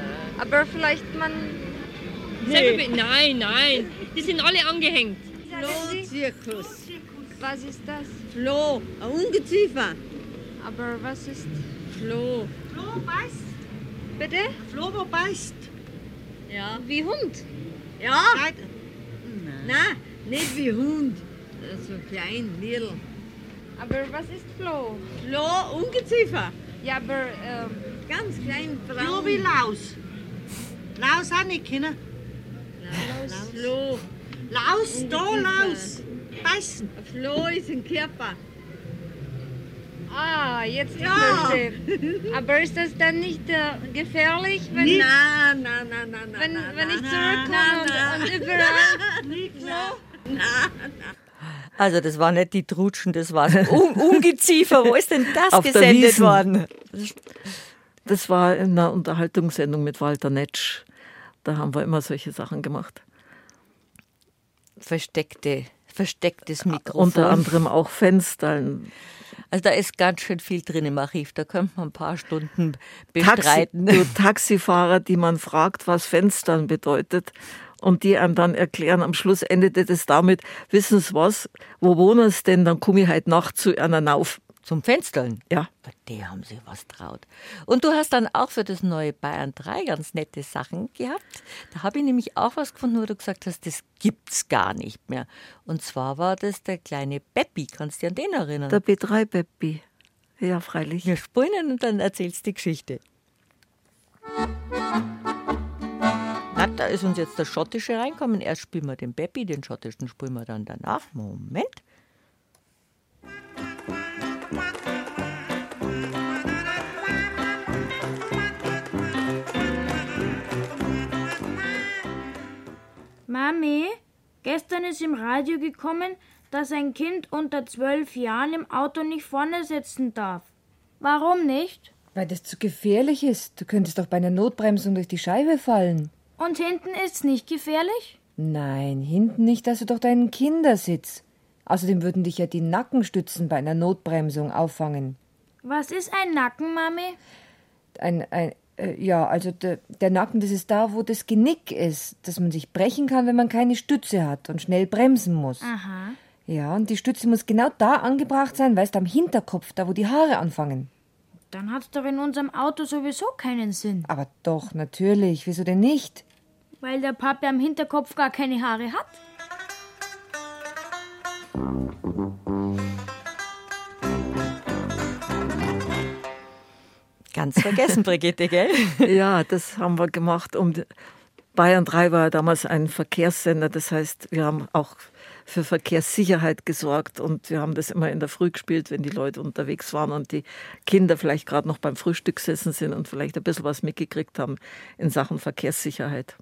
Aber vielleicht man. be- Nein, nein. Die sind alle angehängt. Flohzirkus. Was ist das? Floh, ein Ungeziefer. Aber was ist Floh. Floh beißt? Bitte? Floh, wo beißt. Ja. Wie Hund? Ja. Nein, nicht wie Hund. So klein, Nierl. Aber was ist Floh? Floh, Ungeziefer. Ja, aber ähm, Ganz klein, braun. Floh wie Laus. Laus auch nicht kennen. Laus. Floh. Laus, da Laus. Beißen. Floh ist ein Körper. Ah, jetzt Ja. verstehe ich. Aber ist das dann nicht äh, gefährlich, wenn, Nicht? Nein, nein, nein, nein, nein. wenn, nein, wenn ich zurückkomme nein, und, nein. und überall Nicht so. Nein, nein. Also das war nicht die Drutschen, das war Un Ungeziefer. Wo ist denn das Auf gesendet worden? Das war in einer Unterhaltungssendung mit Walter Netsch. Da haben wir immer solche Sachen gemacht. Versteckte, verstecktes Mikrofon. Unter anderem auch Fenstern. Also da ist ganz schön viel drin im Archiv. Da könnte man ein paar Stunden Taxi, bestreiten. du Taxifahrer, die man fragt, was Fenstern bedeutet. Und die einem dann erklären, am Schluss endete das damit, wissen Sie was, wo wohnen Sie denn? Dann komme ich heute Nacht zu einer auf. Zum Fenstern? Ja. Bei der haben sie was traut. Und du hast dann auch für das neue Bayern 3 ganz nette Sachen gehabt. Da habe ich nämlich auch was gefunden, wo du gesagt hast, das gibt's gar nicht mehr. Und zwar war das der kleine Beppi. Kannst du dich an den erinnern? Der B3 Beppi. Ja, freilich. Wir spielen und dann erzählst du die Geschichte. Na, da ist uns jetzt der Schottische reinkommen. Erst spielen wir den Beppi, den Schottischen spielen wir dann danach. Moment. Mami, gestern ist im Radio gekommen, dass ein Kind unter zwölf Jahren im Auto nicht vorne sitzen darf. Warum nicht? Weil das zu gefährlich ist. Du könntest doch bei einer Notbremsung durch die Scheibe fallen. Und hinten ist's nicht gefährlich? Nein, hinten nicht, hast du doch deinen Kindersitz. Außerdem würden dich ja die Nackenstützen bei einer Notbremsung auffangen. Was ist ein Nacken, Mami? Ein, ein, äh, ja, also der, der Nacken, das ist da, wo das Genick ist, dass man sich brechen kann, wenn man keine Stütze hat und schnell bremsen muss. Aha. Ja, und die Stütze muss genau da angebracht sein, weißt du, am Hinterkopf, da wo die Haare anfangen. Dann hat's doch in unserem Auto sowieso keinen Sinn. Aber doch, natürlich, wieso denn nicht? Weil der Papa am Hinterkopf gar keine Haare hat. Ganz vergessen, Brigitte, gell? Ja, das haben wir gemacht. Um Bayern 3 war damals ein Verkehrssender. Das heißt, wir haben auch für Verkehrssicherheit gesorgt und wir haben das immer in der Früh gespielt, wenn die Leute unterwegs waren und die Kinder vielleicht gerade noch beim Frühstück gesessen sind und vielleicht ein bisschen was mitgekriegt haben in Sachen Verkehrssicherheit.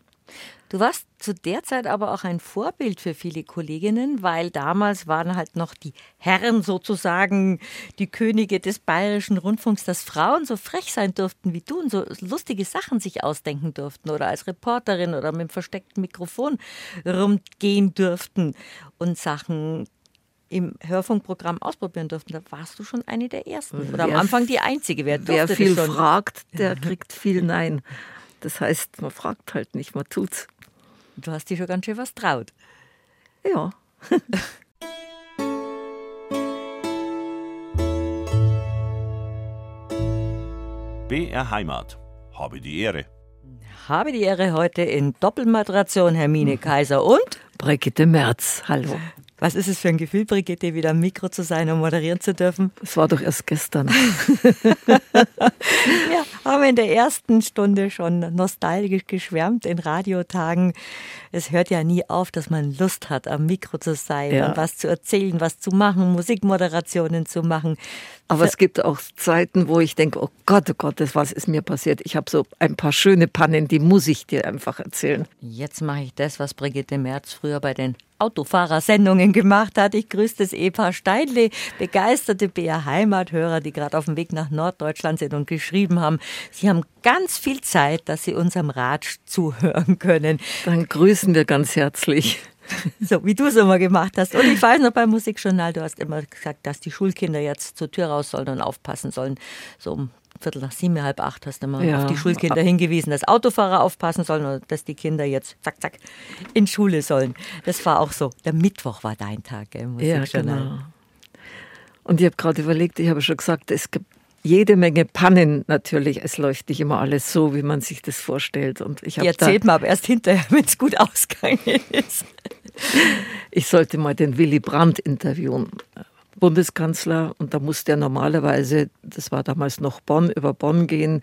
Du warst zu der Zeit aber auch ein Vorbild für viele Kolleginnen, weil damals waren halt noch die Herren sozusagen die Könige des bayerischen Rundfunks, dass Frauen so frech sein durften wie du und so lustige Sachen sich ausdenken durften oder als Reporterin oder mit dem versteckten Mikrofon rumgehen durften und Sachen im Hörfunkprogramm ausprobieren durften, da warst du schon eine der ersten. Oder am Wer- Anfang die einzige. Wer, Wer viel fragt, der kriegt viel Nein. Das heißt, man fragt halt nicht, man tut's. Du hast dir schon ganz schön was traut. Ja. BR Heimat. Habe die Ehre. Habe die Ehre heute in Doppelmoderation Hermine Kaiser und Brigitte Merz. Hallo. Was ist es für ein Gefühl, Brigitte, wieder am Mikro zu sein und moderieren zu dürfen? Das war doch erst gestern. Wir haben in der ersten Stunde schon nostalgisch geschwärmt in Radiotagen. Es hört ja nie auf, dass man Lust hat, am Mikro zu sein Ja. und was zu erzählen, was zu machen, Musikmoderationen zu machen. Aber es gibt auch Zeiten, wo ich denke, oh Gott, oh Gott, was ist mir passiert? Ich habe so ein paar schöne Pannen, die muss ich dir einfach erzählen. Jetzt mache ich das, was Brigitte Merz früher bei den Autofahrersendungen gemacht hat. Ich grüße das Ehepaar Steidle, begeisterte BR Heimathörer, die gerade auf dem Weg nach Norddeutschland sind und geschrieben haben, sie haben ganz viel Zeit, dass sie unserem Ratsch zuhören können. Dann grüßen wir ganz herzlich. So wie du es immer gemacht hast. Und ich weiß noch beim Musikjournal, du hast immer gesagt, dass die Schulkinder jetzt zur Tür raus sollen und aufpassen sollen. So um Viertel nach sieben, halb acht hast du immer Ja. auf die Schulkinder hingewiesen, dass Autofahrer aufpassen sollen und dass die Kinder jetzt zack, zack in Schule sollen. Das war auch so. Der Mittwoch war dein Tag im Ja, Musikjournal. genau. Und ich habe gerade überlegt, ich habe schon gesagt, es gibt jede Menge Pannen natürlich. Es läuft nicht immer alles so, wie man sich das vorstellt. Und ich habe erzählt man aber erst hinterher, wenn es gut ausgegangen ist. ich sollte mal den Willy Brandt interviewen. Bundeskanzler und da musste er normalerweise, das war damals noch Bonn, über Bonn gehen,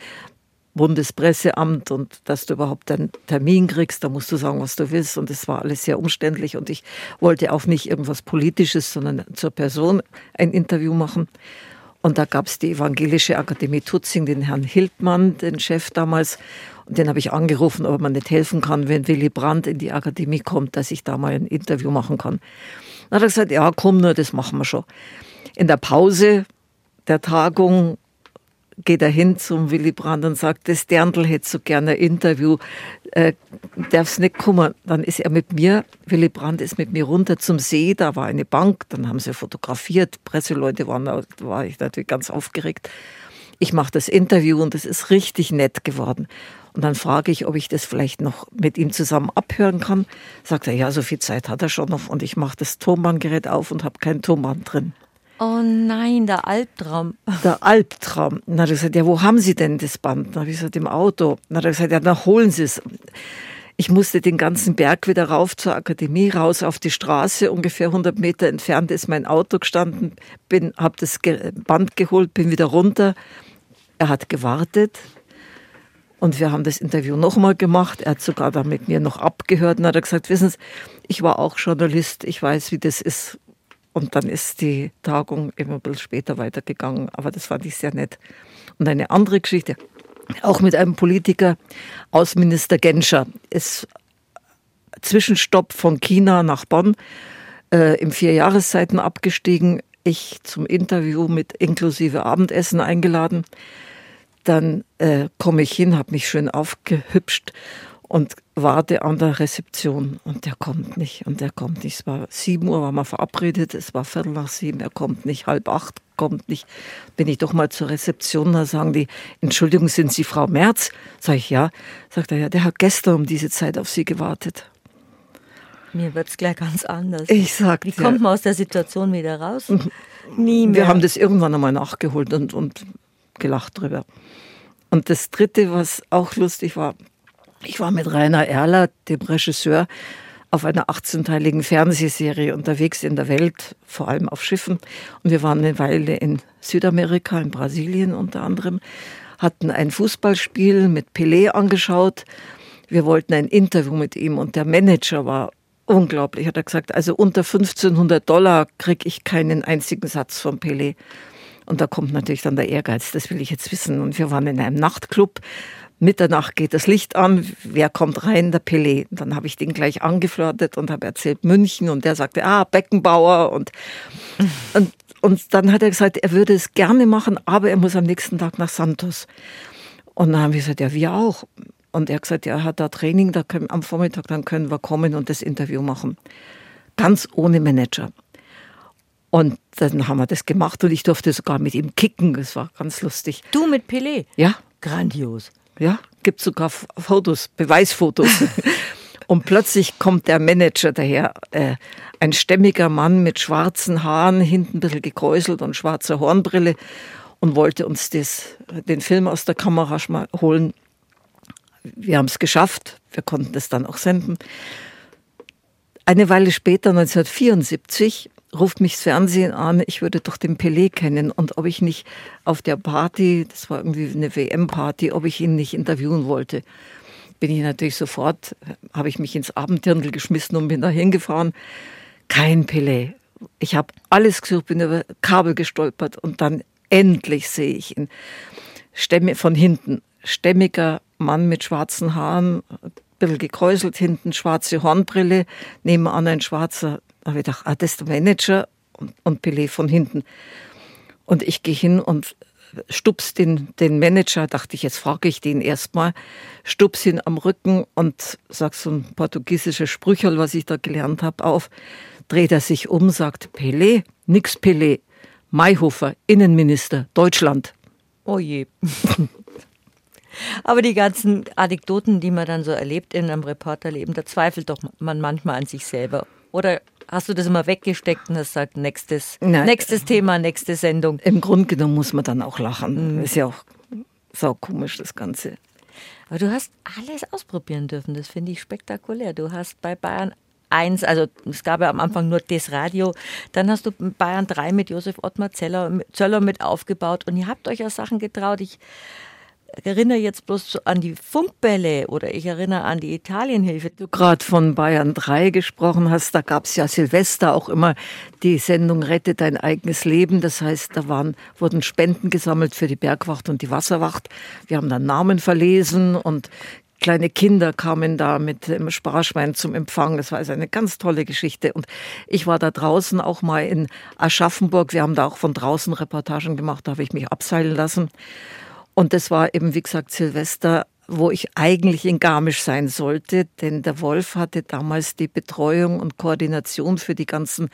Bundespresseamt und dass du überhaupt einen Termin kriegst, da musst du sagen, was du willst und es war alles sehr umständlich und ich wollte auch nicht irgendwas Politisches, sondern zur Person ein Interview machen. Und da gab es die Evangelische Akademie Tutzing, den Herrn Hildmann, den Chef damals. Und den habe ich angerufen, ob mir nicht helfen kann, wenn Willy Brandt in die Akademie kommt, dass ich da mal ein Interview machen kann. Dann hat er gesagt, ja, komm nur, das machen wir schon. In der Pause der Tagung geht er hin zum Willy Brandt und sagt, das Derndl hätte so gerne ein Interview, äh, darf's nicht kommen. Dann ist er mit mir, Willy Brandt ist mit mir runter zum See, da war eine Bank, dann haben sie fotografiert, Presseleute waren da, da war ich natürlich ganz aufgeregt. Ich mache das Interview und es ist richtig nett geworden. Und dann frage ich, ob ich das vielleicht noch mit ihm zusammen abhören kann. Sagt er, ja, so viel Zeit hat er schon noch. Und ich mache das Tonbandgerät auf und habe kein Tonband drin. Oh nein, der Albtraum. Der Albtraum. Dann hat er gesagt, ja, wo haben Sie denn das Band? Dann habe ich gesagt, im Auto. Dann hat er gesagt, ja, dann holen Sie es. Ich musste den ganzen Berg wieder rauf zur Akademie, raus auf die Straße. Ungefähr 100 Meter entfernt ist mein Auto gestanden. Bin, habe das Band geholt, bin wieder runter. Er hat gewartet. Und wir haben das Interview nochmal gemacht. Er hat sogar dann mit mir noch abgehört und hat gesagt, wissen Sie, ich war auch Journalist, ich weiß, wie das ist. Und dann ist die Tagung immer ein bisschen später weitergegangen. Aber das fand ich sehr nett. Und eine andere Geschichte, auch mit einem Politiker, Außenminister Genscher, ist Zwischenstopp von China nach Bonn äh, im Vierjahreszeiten abgestiegen. Ich zum Interview mit inklusive Abendessen eingeladen. Dann äh, komme ich hin, habe mich schön aufgehübscht und warte an der Rezeption. Und der kommt nicht und der kommt nicht. Es war sieben Uhr, waren wir verabredet, es war Viertel nach sieben, er kommt nicht, halb acht kommt nicht. Bin ich doch mal zur Rezeption, da sagen die, Entschuldigung, sind Sie Frau Merz? Sag ich, ja. Sagt er, ja, der hat gestern um diese Zeit auf Sie gewartet. Mir wird es gleich ganz anders. Ich sag Wie dir. kommt man aus der Situation wieder raus? Nie mehr. Wir haben das irgendwann einmal nachgeholt und, und gelacht drüber. Und das Dritte, was auch lustig war, ich war mit Rainer Erler, dem Regisseur, auf einer 18-teiligen Fernsehserie unterwegs in der Welt, vor allem auf Schiffen. Und wir waren eine Weile in Südamerika, in Brasilien unter anderem, hatten ein Fußballspiel mit Pelé angeschaut. Wir wollten ein Interview mit ihm und der Manager war unglaublich. Hat er gesagt, also unter 1500 Dollar kriege ich keinen einzigen Satz von Pelé. Und da kommt natürlich dann der Ehrgeiz, das will ich jetzt wissen. Und wir waren in einem Nachtclub. Mitternacht geht das Licht an. Wer kommt rein? Der Pelé. Und dann habe ich den gleich angeflirtet und habe erzählt München. Und der sagte, ah, Beckenbauer. Und, und, und dann hat er gesagt, er würde es gerne machen, aber er muss am nächsten Tag nach Santos. Und dann haben wir gesagt, ja, wir auch. Und er hat gesagt, ja, er hat da Training, da können, am Vormittag, dann können wir kommen und das Interview machen. Ganz ohne Manager. Und dann haben wir das gemacht und ich durfte sogar mit ihm kicken. Das war ganz lustig. Du mit Pelé? Ja. Grandios. Ja, gibt sogar Fotos, Beweisfotos. und plötzlich kommt der Manager daher, äh, ein stämmiger Mann mit schwarzen Haaren, hinten ein bisschen gekräuselt und schwarzer Hornbrille und wollte uns das, den Film aus der Kamera schma- holen. Wir haben es geschafft, wir konnten das dann auch senden. Eine Weile später, 1974, ruft mich das Fernsehen an, ich würde doch den Pelé kennen und ob ich nicht auf der Party, das war irgendwie eine WM-Party, ob ich ihn nicht interviewen wollte. Bin ich natürlich sofort, habe ich mich ins Abenddirndl geschmissen und bin da hingefahren. Kein Pelé. Ich habe alles gesucht, bin über Kabel gestolpert und dann endlich sehe ich ihn. Stämme von hinten. Stämmiger Mann mit schwarzen Haaren, ein bisschen gekräuselt hinten, schwarze Hornbrille, nebenan ein schwarzer. Da habe ich gedacht, ah, das ist der Manager und, und Pelé von hinten. Und ich gehe hin und stups den, den Manager, dachte ich, jetzt frage ich den erstmal, stups ihn am Rücken und sag so ein portugiesisches Sprücherl, was ich da gelernt habe, auf. Dreht er sich um, sagt Pelé, nix Pelé. Mayhofer, Innenminister, Deutschland. Oh je. Aber die ganzen Anekdoten, die man dann so erlebt in einem Reporterleben, da zweifelt doch man manchmal an sich selber. Oder hast du das immer weggesteckt und hast gesagt, nächstes, Nein. nächstes Thema, nächste Sendung? Im Grunde genommen muss man dann auch lachen. Ist ja auch sau komisch, das Ganze. Aber du hast alles ausprobieren dürfen. Das finde ich spektakulär. Du hast bei Bayern 1, also es gab ja am Anfang nur das Radio, dann hast du Bayern 3 mit Josef Ottmar Zeller, Zöller mit aufgebaut und ihr habt euch ja Sachen getraut. Ich erinnere jetzt bloß an die Funkbälle oder ich erinnere an die Italienhilfe. Du gerade von Bayern 3 gesprochen hast, da gab es ja Silvester auch immer die Sendung Rette dein eigenes Leben. Das heißt, da waren, wurden Spenden gesammelt für die Bergwacht und die Wasserwacht. Wir haben dann Namen verlesen und kleine Kinder kamen da mit dem Sparschwein zum Empfang. Das war also eine ganz tolle Geschichte. Und ich war da draußen auch mal in Aschaffenburg. Wir haben da auch von draußen Reportagen gemacht. Da habe ich mich abseilen lassen. Und das war eben, wie gesagt, Silvester, wo ich eigentlich in Garmisch sein sollte, denn der Wolf hatte damals die Betreuung und Koordination für die ganzen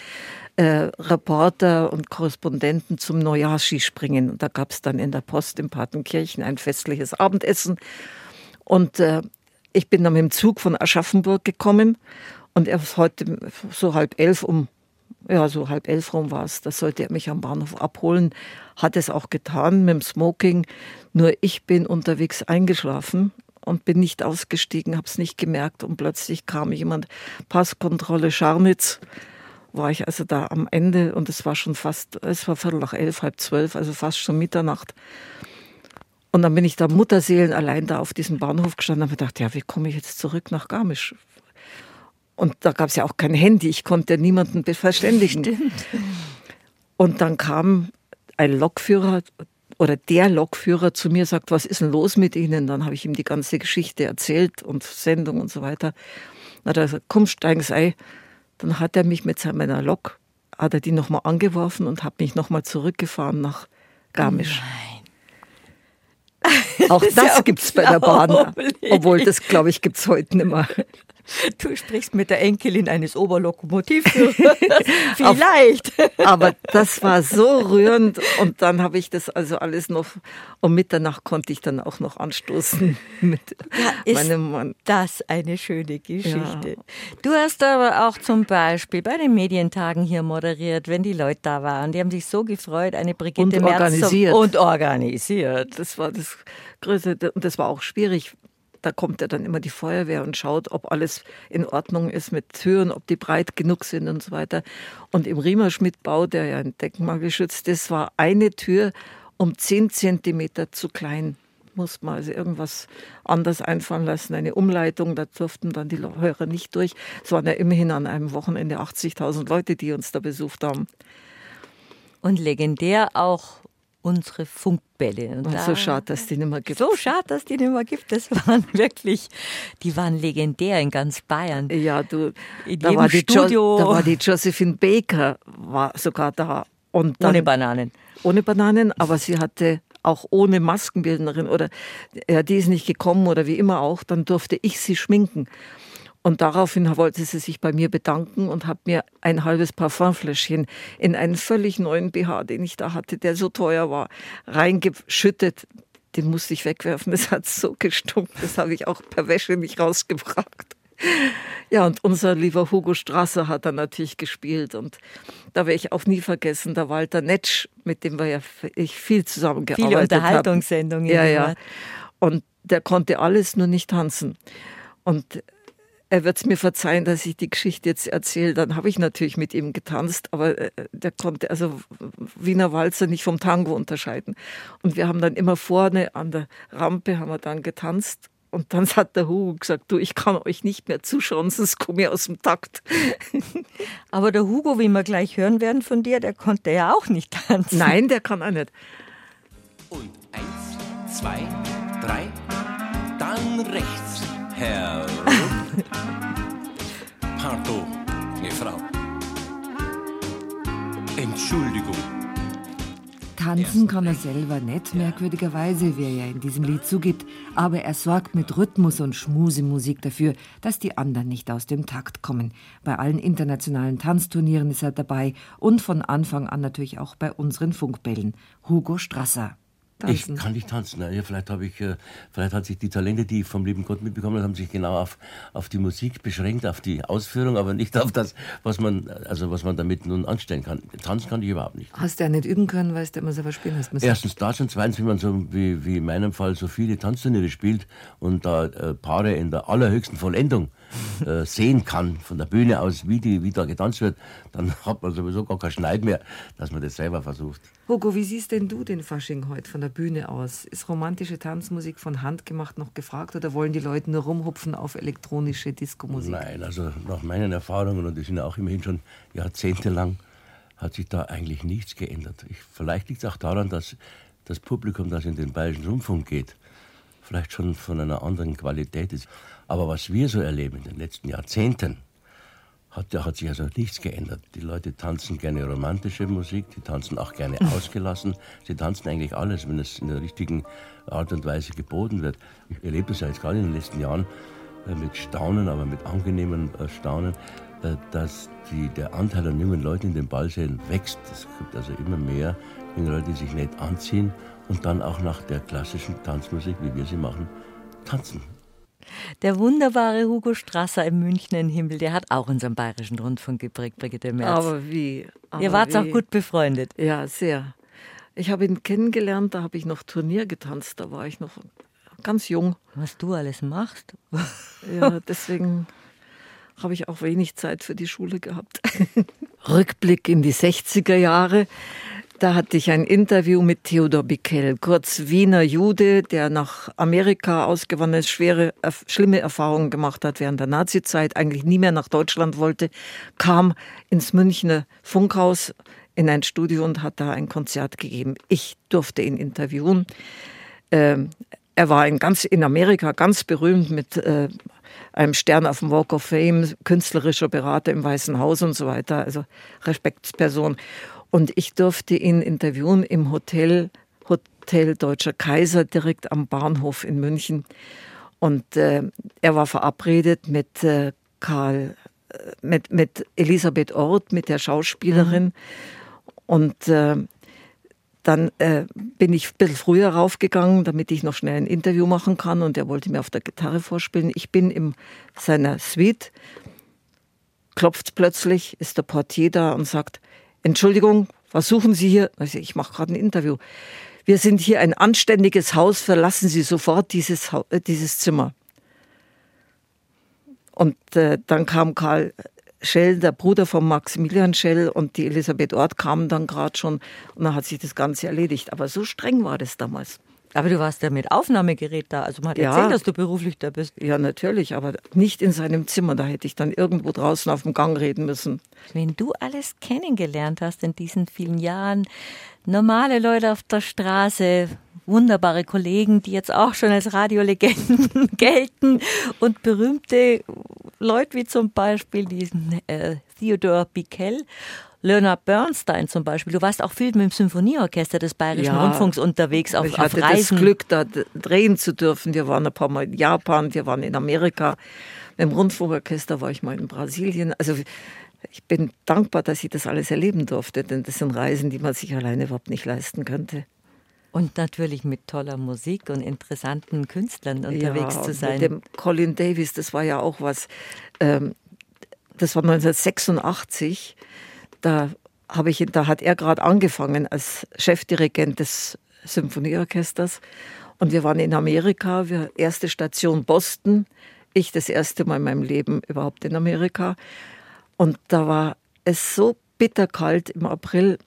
äh, Reporter und Korrespondenten zum Neujahrsskispringen. Und da gab es dann in der Post in Partenkirchen ein festliches Abendessen. Und äh, ich bin dann mit dem Zug von Aschaffenburg gekommen und er ist heute so halb elf um ja, so halb elf rum war es. Da sollte er mich am Bahnhof abholen. Hat es auch getan mit dem Smoking. Nur ich bin unterwegs eingeschlafen und bin nicht ausgestiegen, habe es nicht gemerkt. Und plötzlich kam jemand, Passkontrolle Scharnitz. War ich also da am Ende und es war schon fast, es war Viertel nach elf, halb zwölf, also fast schon Mitternacht. Und dann bin ich da Mutterseelen allein da auf diesem Bahnhof gestanden und habe gedacht, ja, wie komme ich jetzt zurück nach Garmisch? Und da gab es ja auch kein Handy, ich konnte niemanden verständigen. Stimmt. Und dann kam ein Lokführer oder der Lokführer zu mir, sagt, was ist denn los mit Ihnen? Dann habe ich ihm die ganze Geschichte erzählt und Sendung und so weiter. Dann hat er gesagt, komm, steigen's ein. Dann hat er mich mit seiner Lok, hat er die nochmal angeworfen und hat mich nochmal zurückgefahren nach Garmisch. Auch Das das ja gibt's bei der Bahn. Obwohl, das glaube ich, gibt's heute nicht mehr. Du sprichst mit der Enkelin eines Oberlokomotivführers. Vielleicht. Aber das war so rührend und dann habe ich das also alles noch, um Mitternacht konnte ich dann auch noch anstoßen mit Ist meinem Mann. das eine schöne Geschichte. Du hast aber auch zum Beispiel bei den Medientagen hier moderiert, wenn die Leute da waren. Die haben sich so gefreut, eine Brigitte Und Merz organisiert. und organisiert. Das war das Größte und das war auch schwierig. Da kommt ja dann immer die Feuerwehr und schaut, ob alles in Ordnung ist mit Türen, ob die breit genug sind und so weiter. Und im Riemerschmidt-Bau, der ja ein Denkmal geschützt ist, war eine Tür um 10 Zentimeter zu klein. Muss man also irgendwas anders einfallen lassen, eine Umleitung, da durften dann die Hörer nicht durch. Es waren ja immerhin an einem Wochenende 80.000 Leute, die uns da besucht haben. Und legendär auch unsere Funkbälle. Und Und da- so schade, dass die nicht mehr gibt. So schade, dass die nicht mehr gibt. Das waren wirklich, die waren legendär in ganz Bayern. Ja, du, in da war, die jo da war die Josephine Baker, war sogar da. Und dann, Ohne Bananen. Ohne Bananen, aber sie hatte auch ohne Maskenbildnerin oder ja, die ist nicht gekommen oder wie immer auch, dann durfte ich sie schminken. Und daraufhin wollte sie sich bei mir bedanken und hat mir ein halbes Parfumfläschchen in einen völlig neuen BH, den ich da hatte, der so teuer war, reingeschüttet. Den musste ich wegwerfen. Das hat so gestunken. Das habe ich auch per Wäsche nicht rausgebracht. Ja, und unser lieber Hugo Strasser hat dann natürlich gespielt. Und da werde ich auch nie vergessen, der Walter Netsch, mit dem wir ja ich viel zusammengearbeitet haben. Viele Unterhaltungssendungen. Ja, ja. Und der konnte alles, nur nicht tanzen. Und er wird es mir verzeihen, dass ich die Geschichte jetzt erzähle. Dann habe ich natürlich mit ihm getanzt, aber äh, der konnte also Wiener Walzer nicht vom Tango unterscheiden. Und wir haben dann immer vorne an der Rampe haben wir dann getanzt. Und dann hat der Hugo gesagt, du, ich kann euch nicht mehr zuschauen, sonst komme ich aus dem Takt. Aber der Hugo, wie wir gleich hören werden von dir, der konnte ja auch nicht tanzen. Nein, der kann auch nicht. Und eins, zwei, drei, dann rechts herum. Pardon, Frau. Entschuldigung. Tanzen kann er selber nicht, merkwürdigerweise, wie er ja in diesem Lied zugibt, aber er sorgt mit Rhythmus und Schmusemusik dafür, dass die anderen nicht aus dem Takt kommen. Bei allen internationalen Tanzturnieren ist er dabei und von Anfang an natürlich auch bei unseren Funkbällen. Hugo Strasser. Ich kann nicht tanzen. Ja, vielleicht, habe ich, äh, vielleicht hat sich die Talente, die ich vom lieben Gott mitbekommen habe, haben sich genau auf, auf die Musik beschränkt, auf die Ausführung, aber nicht auf das, was man, also was man damit nun anstellen kann. Tanzen kann ich überhaupt nicht. Hast du ja nicht üben können, weil du immer so verspielen hast müssen. Erstens das und zweitens, wenn man so wie, wie in meinem Fall so viele Tanzturniere spielt und da äh, Paare in der allerhöchsten Vollendung äh, sehen kann, von der Bühne aus, wie, die, wie da getanzt wird, dann hat man sowieso gar keinen Schneid mehr, dass man das selber versucht. Hugo, wie siehst denn du den Fasching heute von der Bühne aus? Ist romantische Tanzmusik von Hand gemacht noch gefragt oder wollen die Leute nur rumhupfen auf elektronische Diskomusik? Nein, also nach meinen Erfahrungen, und die sind ja auch immerhin schon jahrzehntelang, hat sich da eigentlich nichts geändert. Ich, vielleicht liegt es auch daran, dass das Publikum, das in den Bayerischen Rundfunk geht, vielleicht schon von einer anderen Qualität ist. Aber was wir so erleben in den letzten Jahrzehnten, hat, hat sich also nichts geändert. Die Leute tanzen gerne romantische Musik, die tanzen auch gerne ausgelassen. Sie tanzen eigentlich alles, wenn es in der richtigen Art und Weise geboten wird. Ich erlebe das ja jetzt gerade in den letzten Jahren äh, mit Staunen, aber mit angenehmem äh, Staunen, äh, dass die, der Anteil an jungen Leuten in den Ballsälen wächst. Es gibt also immer mehr junge Leute, die sich nett anziehen und dann auch nach der klassischen Tanzmusik, wie wir sie machen, tanzen. Der wunderbare Hugo Strasser im Münchner Himmel, der hat auch unseren bayerischen Rundfunk geprägt, Brigitte Merz. Aber wie? Aber Ihr wart wie? auch gut befreundet. Ja, sehr. Ich habe ihn kennengelernt, da habe ich noch Turnier getanzt, da war ich noch ganz jung. Was du alles machst. Ja, deswegen habe ich auch wenig Zeit für die Schule gehabt. Rückblick in die 60er Jahre. Da hatte ich ein Interview mit Theodor Bickel, kurz Wiener Jude, der nach Amerika ausgewandert ist, schwere, schlimme Erfahrungen gemacht hat während der Nazizeit, eigentlich nie mehr nach Deutschland wollte, kam ins Münchner Funkhaus in ein Studio und hat da ein Konzert gegeben. Ich durfte ihn interviewen. Ähm, er war in, ganz, in Amerika ganz berühmt mit äh, einem Stern auf dem Walk of Fame, künstlerischer Berater im Weißen Haus und so weiter, also Respektsperson. Und ich durfte ihn interviewen im Hotel, Hotel Deutscher Kaiser direkt am Bahnhof in München. Und äh, er war verabredet mit äh, Karl, äh, mit, mit Elisabeth Ort, mit der Schauspielerin. Mhm. Und äh, dann äh, bin ich ein bisschen früher raufgegangen, damit ich noch schnell ein Interview machen kann. Und er wollte mir auf der Gitarre vorspielen. Ich bin in seiner Suite, klopft plötzlich, ist der Portier da und sagt, Entschuldigung, was suchen Sie hier? Ich mache gerade ein Interview. Wir sind hier ein anständiges Haus, verlassen Sie sofort dieses, äh, dieses Zimmer. Und äh, dann kam Karl Schell, der Bruder von Maximilian Schell und die Elisabeth Ort kamen dann gerade schon und dann hat sich das Ganze erledigt. Aber so streng war das damals. Aber du warst ja mit Aufnahmegerät da. Also man hat Ja. erzählt, dass du beruflich da bist. Ja, natürlich, aber nicht in seinem Zimmer. Da hätte ich dann irgendwo draußen auf dem Gang reden müssen. Wenn du alles kennengelernt hast in diesen vielen Jahren, normale Leute auf der Straße, wunderbare Kollegen, die jetzt auch schon als Radiolegenden gelten und berühmte Leute wie zum Beispiel diesen äh, Theodor Bickel. Leonard Bernstein zum Beispiel. Du warst auch viel mit dem Symphonieorchester des Bayerischen Ja. Rundfunks unterwegs auf, ich auf hatte Reisen. das Glück, da drehen zu dürfen. Wir waren ein paar Mal in Japan, wir waren in Amerika. Mit dem Rundfunkorchester war ich mal in Brasilien. Also ich bin dankbar, dass ich das alles erleben durfte, denn das sind Reisen, die man sich alleine überhaupt nicht leisten könnte. Und natürlich mit toller Musik und interessanten Künstlern unterwegs ja, zu sein. Mit dem Colin Davis, das war ja auch was. Ähm, das war 1986. Da habe ich, da hat er gerade angefangen als Chefdirigent des Symphonieorchesters. Und wir waren in Amerika, wir, erste Station Boston. Ich das erste Mal in meinem Leben überhaupt in Amerika. Und da war es so bitterkalt im April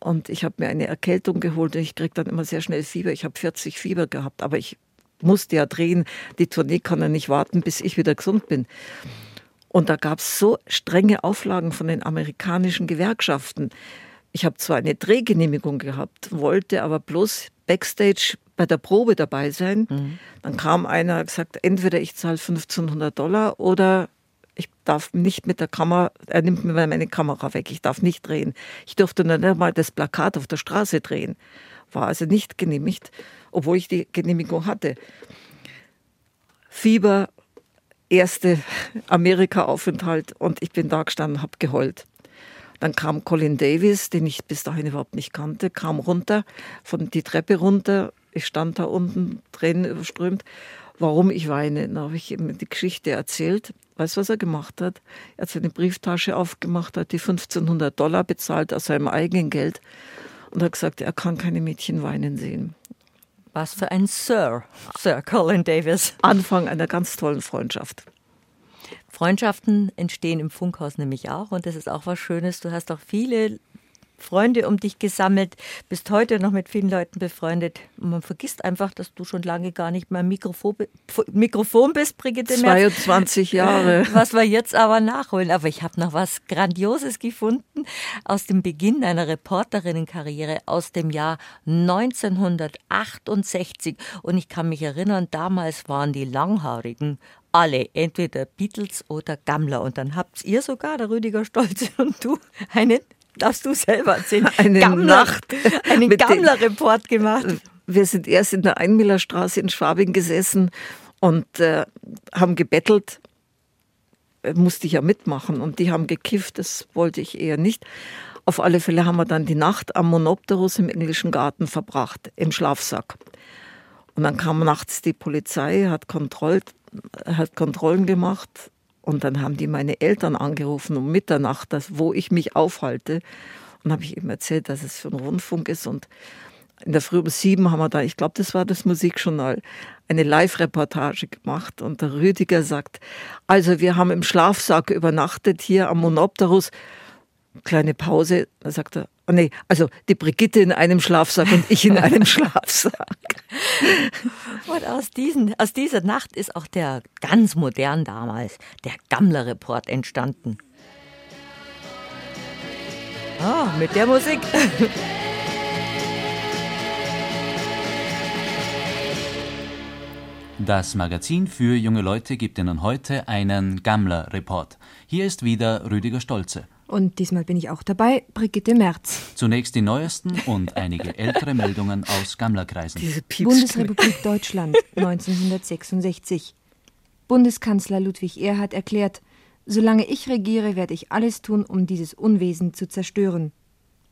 und ich habe mir eine Erkältung geholt und ich kriege dann immer sehr schnell Fieber. Ich habe 40 Fieber gehabt, aber ich musste ja drehen. Die Tournee kann ja nicht warten, bis ich wieder gesund bin. Und da gab es so strenge Auflagen von den amerikanischen Gewerkschaften. Ich habe zwar eine Drehgenehmigung gehabt, wollte aber bloß backstage bei der Probe dabei sein. Dann kam einer und gesagt, entweder ich zahle 1500 Dollar oder ich darf nicht mit der Kamera, er nimmt mir meine Kamera weg, ich darf nicht drehen. Ich durfte nur nicht mal das Plakat auf der Straße drehen. War also nicht genehmigt, obwohl ich die Genehmigung hatte. Fieber, erste Amerika-Aufenthalt und ich bin da gestanden, habe geheult. Dann kam Colin Davis, den ich bis dahin überhaupt nicht kannte, kam runter, von die Treppe runter. Ich stand da unten, Tränen überströmt. Warum ich weine? Dann habe ich ihm die Geschichte erzählt. Weißt du, was er gemacht hat? Er hat seine Brieftasche aufgemacht, hat die 1500 Dollar bezahlt aus seinem eigenen Geld und hat gesagt, er kann keine Mädchen weinen sehen. Was für ein Sir, Sir Colin Davis. Anfang einer ganz tollen Freundschaft. Freundschaften entstehen im Funkhaus nämlich auch und das ist auch was Schönes. Du hast auch viele Freunde um dich gesammelt, bist heute noch mit vielen Leuten befreundet. Und man vergisst einfach, dass du schon lange gar nicht mehr Mikrofon, Mikrofon bist, Brigitte Merz. 22 Jahre. Was wir jetzt aber nachholen. Aber ich habe noch was Grandioses gefunden aus dem Beginn deiner Reporterinnenkarriere aus dem Jahr 1968. Und ich kann mich erinnern, damals waren die Langhaarigen alle entweder Beatles oder Gammler. Und dann habt ihr sogar, der Rüdiger Stolze und du, einen, darfst du selber erzählen, Eine Gammler, Nacht einen Gammler-Report gemacht. Wir sind erst in der Einmillerstraße in Schwabing gesessen und äh, haben gebettelt. Äh, Musste ich ja mitmachen und die haben gekifft, das wollte ich eher nicht. Auf alle Fälle haben wir dann die Nacht am Monopterus im englischen Garten verbracht, im Schlafsack. Und dann kam nachts die Polizei, hat, Kontroll, hat Kontrollen gemacht und dann haben die meine Eltern angerufen um Mitternacht, das, wo ich mich aufhalte. Und habe ich ihm erzählt, dass es für einen Rundfunk ist. Und in der Früh um sieben haben wir da, ich glaube, das war das Musikjournal, eine Live-Reportage gemacht. Und der Rüdiger sagt, also wir haben im Schlafsack übernachtet hier am Monopterus. Kleine Pause, dann sagt er, oh nee, also die Brigitte in einem Schlafsack und ich in einem Schlafsack. Und aus, diesen, aus dieser Nacht ist auch der ganz modern damals, der Gammler-Report entstanden. Ah, mit der Musik. Das Magazin für junge Leute gibt Ihnen heute einen Gammler-Report. Hier ist wieder Rüdiger Stolze. Und diesmal bin ich auch dabei, Brigitte Merz. Zunächst die neuesten und einige ältere Meldungen aus Gammlerkreisen. Bundesrepublik Deutschland 1966. Bundeskanzler Ludwig Erhard erklärt, solange ich regiere, werde ich alles tun, um dieses Unwesen zu zerstören.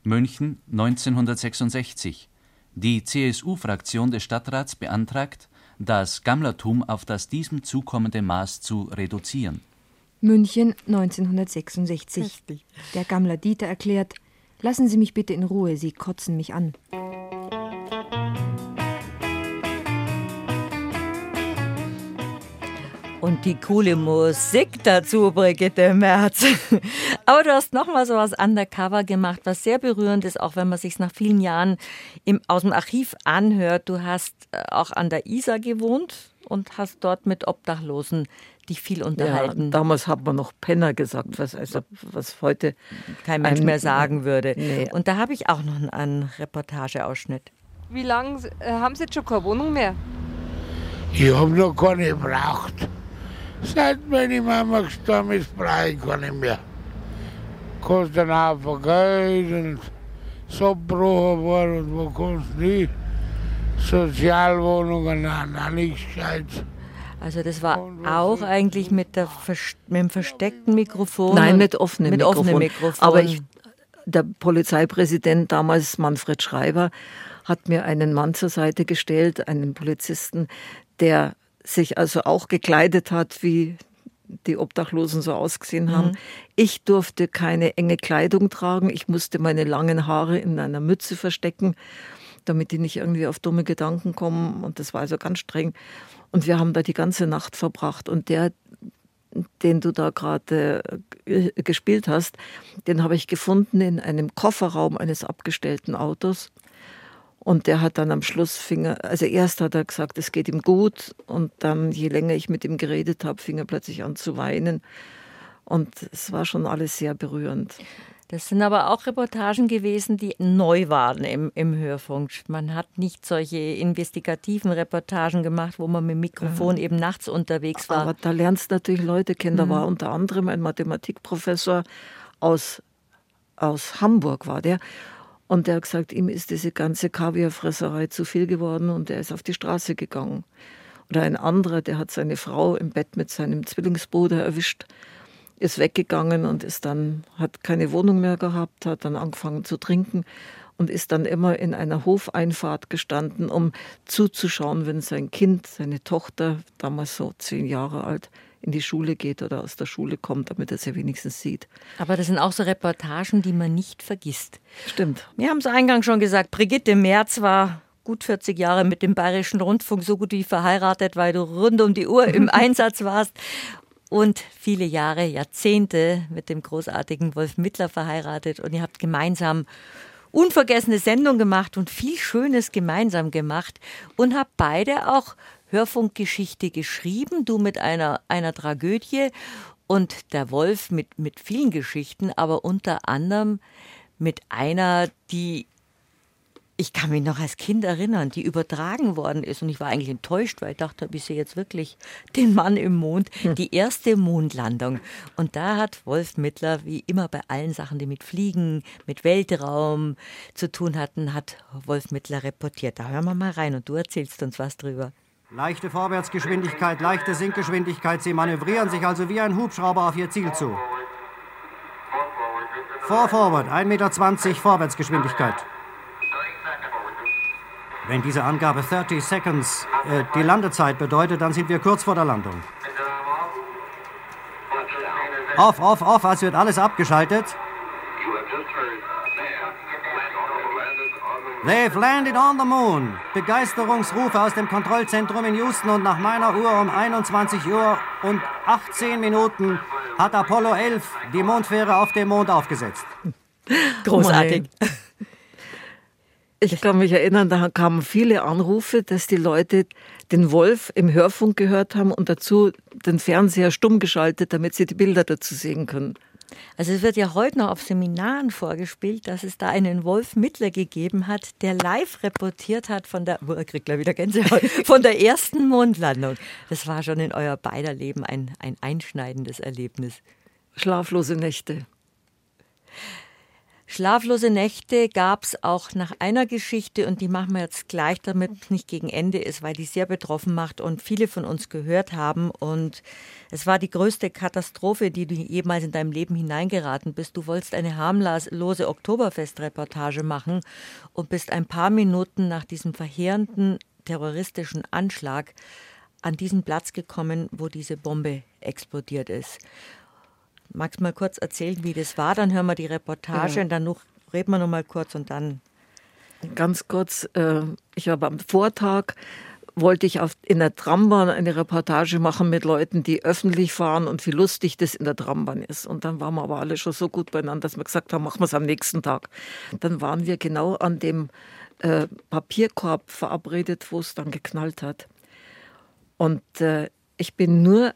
München 1966. Die CSU-Fraktion des Stadtrats beantragt, das Gammlertum auf das diesem zukommende Maß zu reduzieren. München 1966. Der Gammler Dieter erklärt, lassen Sie mich bitte in Ruhe, Sie kotzen mich an. Und die coole Musik dazu, Brigitte Merz. Aber du hast noch mal so was undercover gemacht, was sehr berührend ist, auch wenn man sich nach vielen Jahren im, aus dem Archiv anhört. Du hast äh, auch an der Isar gewohnt und hast dort mit Obdachlosen dich viel unterhalten. Ja, damals hat man noch Penner gesagt, was, also, was heute Kein Mensch mehr sagen würde. Nee. Und da habe ich auch noch einen, einen Reportageausschnitt. Wie lange äh, haben Sie jetzt schon keine Wohnung mehr? Ich habe noch keine gebraucht. Seit meine Mama gestorben ist, brauche ich keine mehr. kostet einen Haufen Geld und so gebrochen worden und wo kommst du nicht? Sozialwohnungen, nein, nein, nichts Gescheites. Also das war auch eigentlich mit, der, mit dem versteckten Mikrofon. Nein, mit offenem mit Mikrofon. offenem Mikrofon. Aber ich, der Polizeipräsident damals, Manfred Schreiber, hat mir einen Mann zur Seite gestellt, einen Polizisten, der sich also auch gekleidet hat, wie die Obdachlosen so ausgesehen haben. Mhm. Ich durfte keine enge Kleidung tragen. Ich musste meine langen Haare in einer Mütze verstecken, damit die nicht irgendwie auf dumme Gedanken kommen. Und das war also ganz streng. Und wir haben da die ganze Nacht verbracht. Und der, den du da gerade äh, gespielt hast, den habe ich gefunden in einem Kofferraum eines abgestellten Autos. Und der hat dann am Schluss Finger, also erst hat er gesagt, es geht ihm gut. Und dann, je länger ich mit ihm geredet habe, fing er plötzlich an zu weinen. Und es war schon alles sehr berührend. Das sind aber auch Reportagen gewesen, die neu waren im, im Hörfunk. Man hat nicht solche investigativen Reportagen gemacht, wo man mit dem Mikrofon Ja. eben nachts unterwegs war. Aber da lernst du natürlich Leute kennen. Da Mhm. war unter anderem ein Mathematikprofessor aus, aus Hamburg, war der. Und der hat gesagt, ihm ist diese ganze Kaviarfresserei zu viel geworden und er ist auf die Straße gegangen. Oder ein anderer, der hat seine Frau im Bett mit seinem Zwillingsbruder erwischt, ist weggegangen und ist dann, hat keine Wohnung mehr gehabt, hat dann angefangen zu trinken und ist dann immer in einer Hofeinfahrt gestanden, um zuzuschauen, wenn sein Kind, seine Tochter, damals so zehn Jahre alt, in die Schule geht oder aus der Schule kommt, damit er sie wenigstens sieht. Aber das sind auch so Reportagen, die man nicht vergisst. Stimmt. Wir haben es eingangs schon gesagt, Brigitte Merz war gut 40 Jahre mit dem Bayerischen Rundfunk so gut wie verheiratet, weil du rund um die Uhr im Einsatz warst. Und viele Jahre, Jahrzehnte mit dem großartigen Wolf Mittler verheiratet. Und ihr habt gemeinsam unvergessene Sendung gemacht und viel Schönes gemeinsam gemacht. Und habt beide auch Hörfunkgeschichte geschrieben. Du mit einer, einer Tragödie und der Wolf mit, mit vielen Geschichten, aber unter anderem mit einer, die ich kann mich noch als Kind erinnern, die übertragen worden ist. Und ich war eigentlich enttäuscht, weil ich dachte, ich sehe jetzt wirklich den Mann im Mond. Die erste Mondlandung. Und da hat Wolf Mittler, wie immer bei allen Sachen, die mit Fliegen, mit Weltraum zu tun hatten, hat Wolf Mittler reportiert. Da hören wir mal rein und du erzählst uns was drüber. Leichte Vorwärtsgeschwindigkeit, leichte Sinkgeschwindigkeit. Sie manövrieren sich also wie ein Hubschrauber auf Ihr Ziel zu. Vor Forward, 1,20 Meter Vorwärtsgeschwindigkeit. Wenn diese Angabe 30 Seconds äh, die Landezeit bedeutet, dann sind wir kurz vor der Landung. Off, off, off, als wird alles abgeschaltet. They've landed on the moon. Begeisterungsrufe aus dem Kontrollzentrum in Houston und nach meiner Uhr um 21 Uhr und 18 Minuten hat Apollo 11 die Mondfähre auf dem Mond aufgesetzt. Großartig. Ich kann mich erinnern, da kamen viele Anrufe, dass die Leute den Wolf im Hörfunk gehört haben und dazu den Fernseher stumm geschaltet, damit sie die Bilder dazu sehen können. Also es wird ja heute noch auf Seminaren vorgespielt, dass es da einen Wolf Mittler gegeben hat, der live reportiert hat von der, oh, kriegt wieder Gänsehaut, von der ersten Mondlandung. Das war schon in euer beider Leben ein, ein einschneidendes Erlebnis. Schlaflose Nächte. Schlaflose Nächte gab es auch nach einer Geschichte und die machen wir jetzt gleich, damit es nicht gegen Ende ist, weil die sehr betroffen macht und viele von uns gehört haben. Und es war die größte Katastrophe, die du jemals in deinem Leben hineingeraten bist. Du wolltest eine harmlose Oktoberfestreportage machen und bist ein paar Minuten nach diesem verheerenden terroristischen Anschlag an diesen Platz gekommen, wo diese Bombe explodiert ist. Magst du mal kurz erzählen, wie das war? Dann hören wir die Reportage Ja. und dann noch, reden wir noch mal kurz und dann. Ganz kurz, äh, ich habe am Vortag wollte ich auf, in der Trambahn eine Reportage machen mit Leuten, die öffentlich fahren und wie lustig das in der Trambahn ist. Und dann waren wir aber alle schon so gut beieinander, dass wir gesagt haben, machen wir es am nächsten Tag. Dann waren wir genau an dem äh, Papierkorb verabredet, wo es dann geknallt hat. Und äh, ich bin nur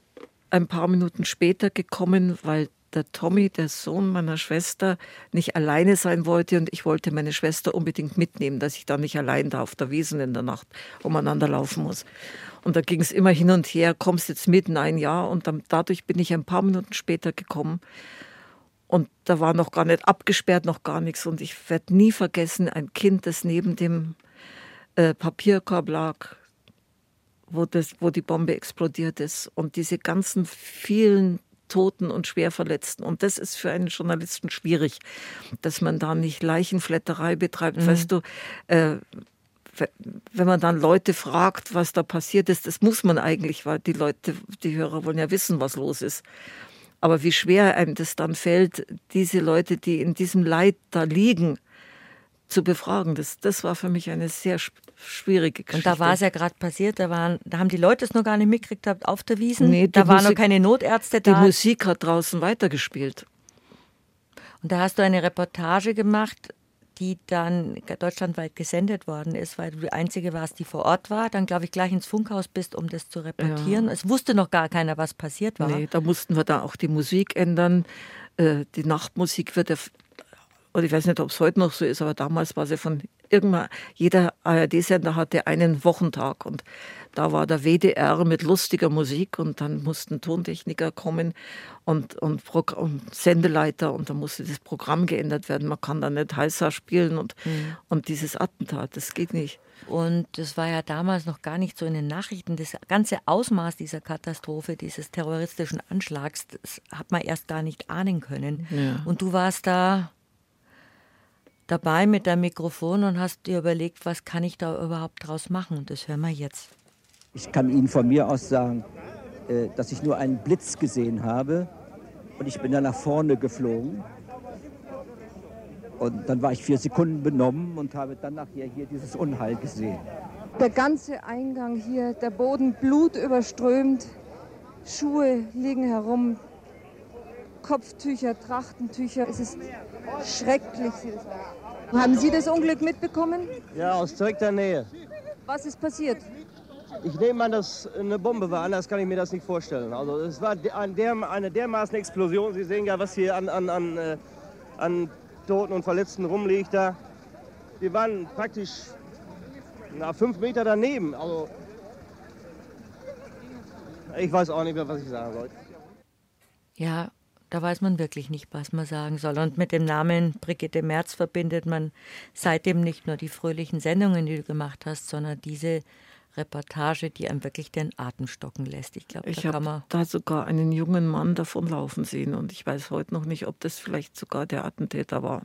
ein paar Minuten später gekommen, weil der Tommy, der Sohn meiner Schwester, nicht alleine sein wollte und ich wollte meine Schwester unbedingt mitnehmen, dass ich da nicht allein da auf der Wiesen in der Nacht umeinander laufen muss. Und da ging es immer hin und her, kommst jetzt mit, nein, ja. Und dann, dadurch bin ich ein paar Minuten später gekommen. Und da war noch gar nicht abgesperrt, noch gar nichts. Und ich werde nie vergessen, ein Kind, das neben dem äh, Papierkorb lag, wo, das, wo die Bombe explodiert ist. Und diese ganzen vielen Toten und Schwerverletzten. Und das ist für einen Journalisten schwierig, dass man da nicht Leichenflatterei betreibt. Mhm. Weißt du, äh, wenn man dann Leute fragt, was da passiert ist, das muss man eigentlich, weil die Leute, die Hörer wollen ja wissen, was los ist. Aber wie schwer einem das dann fällt, diese Leute, die in diesem Leid da liegen, zu befragen. Das, das war für mich eine sehr schwierige Geschichte. Und da war es ja gerade passiert, da, waren, da haben die Leute es noch gar nicht mitgekriegt auf der Wiesen. Nee, da waren noch keine Notärzte da. Die Musik hat draußen weitergespielt. Und da hast du eine Reportage gemacht, die dann deutschlandweit gesendet worden ist, weil du die Einzige warst, die vor Ort war. Dann, glaube ich, gleich ins Funkhaus bist, um das zu reportieren. Ja. Es wusste noch gar keiner, was passiert war. Nee, da mussten wir da auch die Musik ändern. Äh, die Nachtmusik wird ja und ich weiß nicht, ob es heute noch so ist, aber damals war sie von irgendwann, jeder ARD-Sender hatte einen Wochentag und da war der WDR mit lustiger Musik und dann mussten Tontechniker kommen und, und, und Sendeleiter und dann musste das Programm geändert werden. Man kann da nicht heißer spielen und, mhm. und dieses Attentat, das geht nicht. Und das war ja damals noch gar nicht so in den Nachrichten. Das ganze Ausmaß dieser Katastrophe, dieses terroristischen Anschlags, das hat man erst gar nicht ahnen können. Ja. Und du warst da dabei mit deinem Mikrofon und hast dir überlegt, was kann ich da überhaupt draus machen? Und das hören wir jetzt. Ich kann Ihnen von mir aus sagen, äh, dass ich nur einen Blitz gesehen habe und ich bin dann nach vorne geflogen. Und dann war ich vier Sekunden benommen und habe dann nachher hier dieses Unheil gesehen. Der ganze Eingang hier, der Boden blutüberströmt, Schuhe liegen herum, Kopftücher, Trachtentücher. Es ist schrecklich. Haben Sie das Unglück mitbekommen? Ja, aus direkter Nähe. Was ist passiert? Ich nehme an, dass eine Bombe war, anders kann ich mir das nicht vorstellen. Also es war eine dermaßen Explosion. Sie sehen ja, was hier an, an, an, äh, an Toten und Verletzten rumliegt da. Wir waren praktisch na, fünf Meter daneben. Also ich weiß auch nicht mehr, was ich sagen soll. Ja, da weiß man wirklich nicht, was man sagen soll. Und mit dem Namen Brigitte Merz verbindet man seitdem nicht nur die fröhlichen Sendungen, die du gemacht hast, sondern diese Reportage, die einem wirklich den Atem stocken lässt. Ich glaube, ich habe da sogar einen jungen Mann davonlaufen sehen und ich weiß heute noch nicht, ob das vielleicht sogar der Attentäter war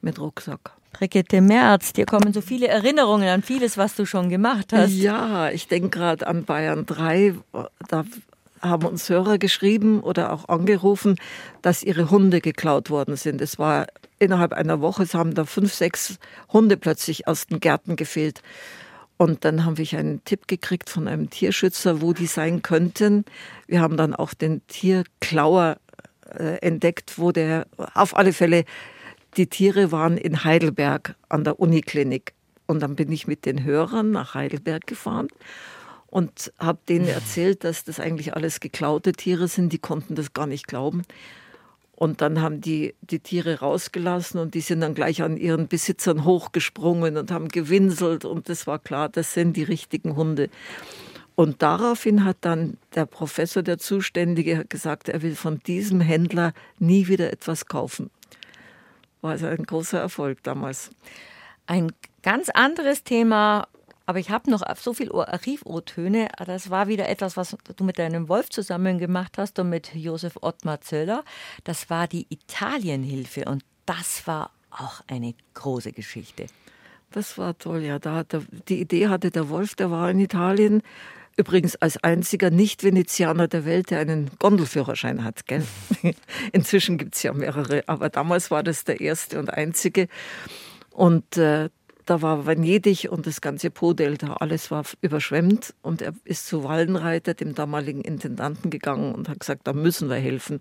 mit Rucksack. Brigitte Merz, dir kommen so viele Erinnerungen an vieles, was du schon gemacht hast. Ja, ich denke gerade an Bayern 3. Da haben uns Hörer geschrieben oder auch angerufen, dass ihre Hunde geklaut worden sind. Es war innerhalb einer Woche, es haben da fünf, sechs Hunde plötzlich aus den Gärten gefehlt. Und dann habe ich einen Tipp gekriegt von einem Tierschützer, wo die sein könnten. Wir haben dann auch den Tierklauer äh, entdeckt, wo der auf alle Fälle die Tiere waren in Heidelberg an der Uniklinik. Und dann bin ich mit den Hörern nach Heidelberg gefahren und habe denen erzählt, dass das eigentlich alles geklaute Tiere sind. Die konnten das gar nicht glauben. Und dann haben die die Tiere rausgelassen und die sind dann gleich an ihren Besitzern hochgesprungen und haben gewinselt und das war klar, das sind die richtigen Hunde. Und daraufhin hat dann der Professor, der Zuständige, gesagt, er will von diesem Händler nie wieder etwas kaufen. War also ein großer Erfolg damals. Ein ganz anderes Thema aber ich habe noch so viel Archiv-O-Töne. Das war wieder etwas, was du mit deinem Wolf zusammen gemacht hast und mit Josef Ottmar Zöller. Das war die Italienhilfe und das war auch eine große Geschichte. Das war toll, ja. Da der, die Idee hatte der Wolf, der war in Italien. Übrigens als einziger Nicht-Venezianer der Welt, der einen Gondelführerschein hat. Gell? Inzwischen gibt es ja mehrere, aber damals war das der erste und einzige. Und äh, da war Venedig und das ganze Po-Delta, alles war überschwemmt. Und er ist zu Wallenreiter, dem damaligen Intendanten, gegangen und hat gesagt, da müssen wir helfen.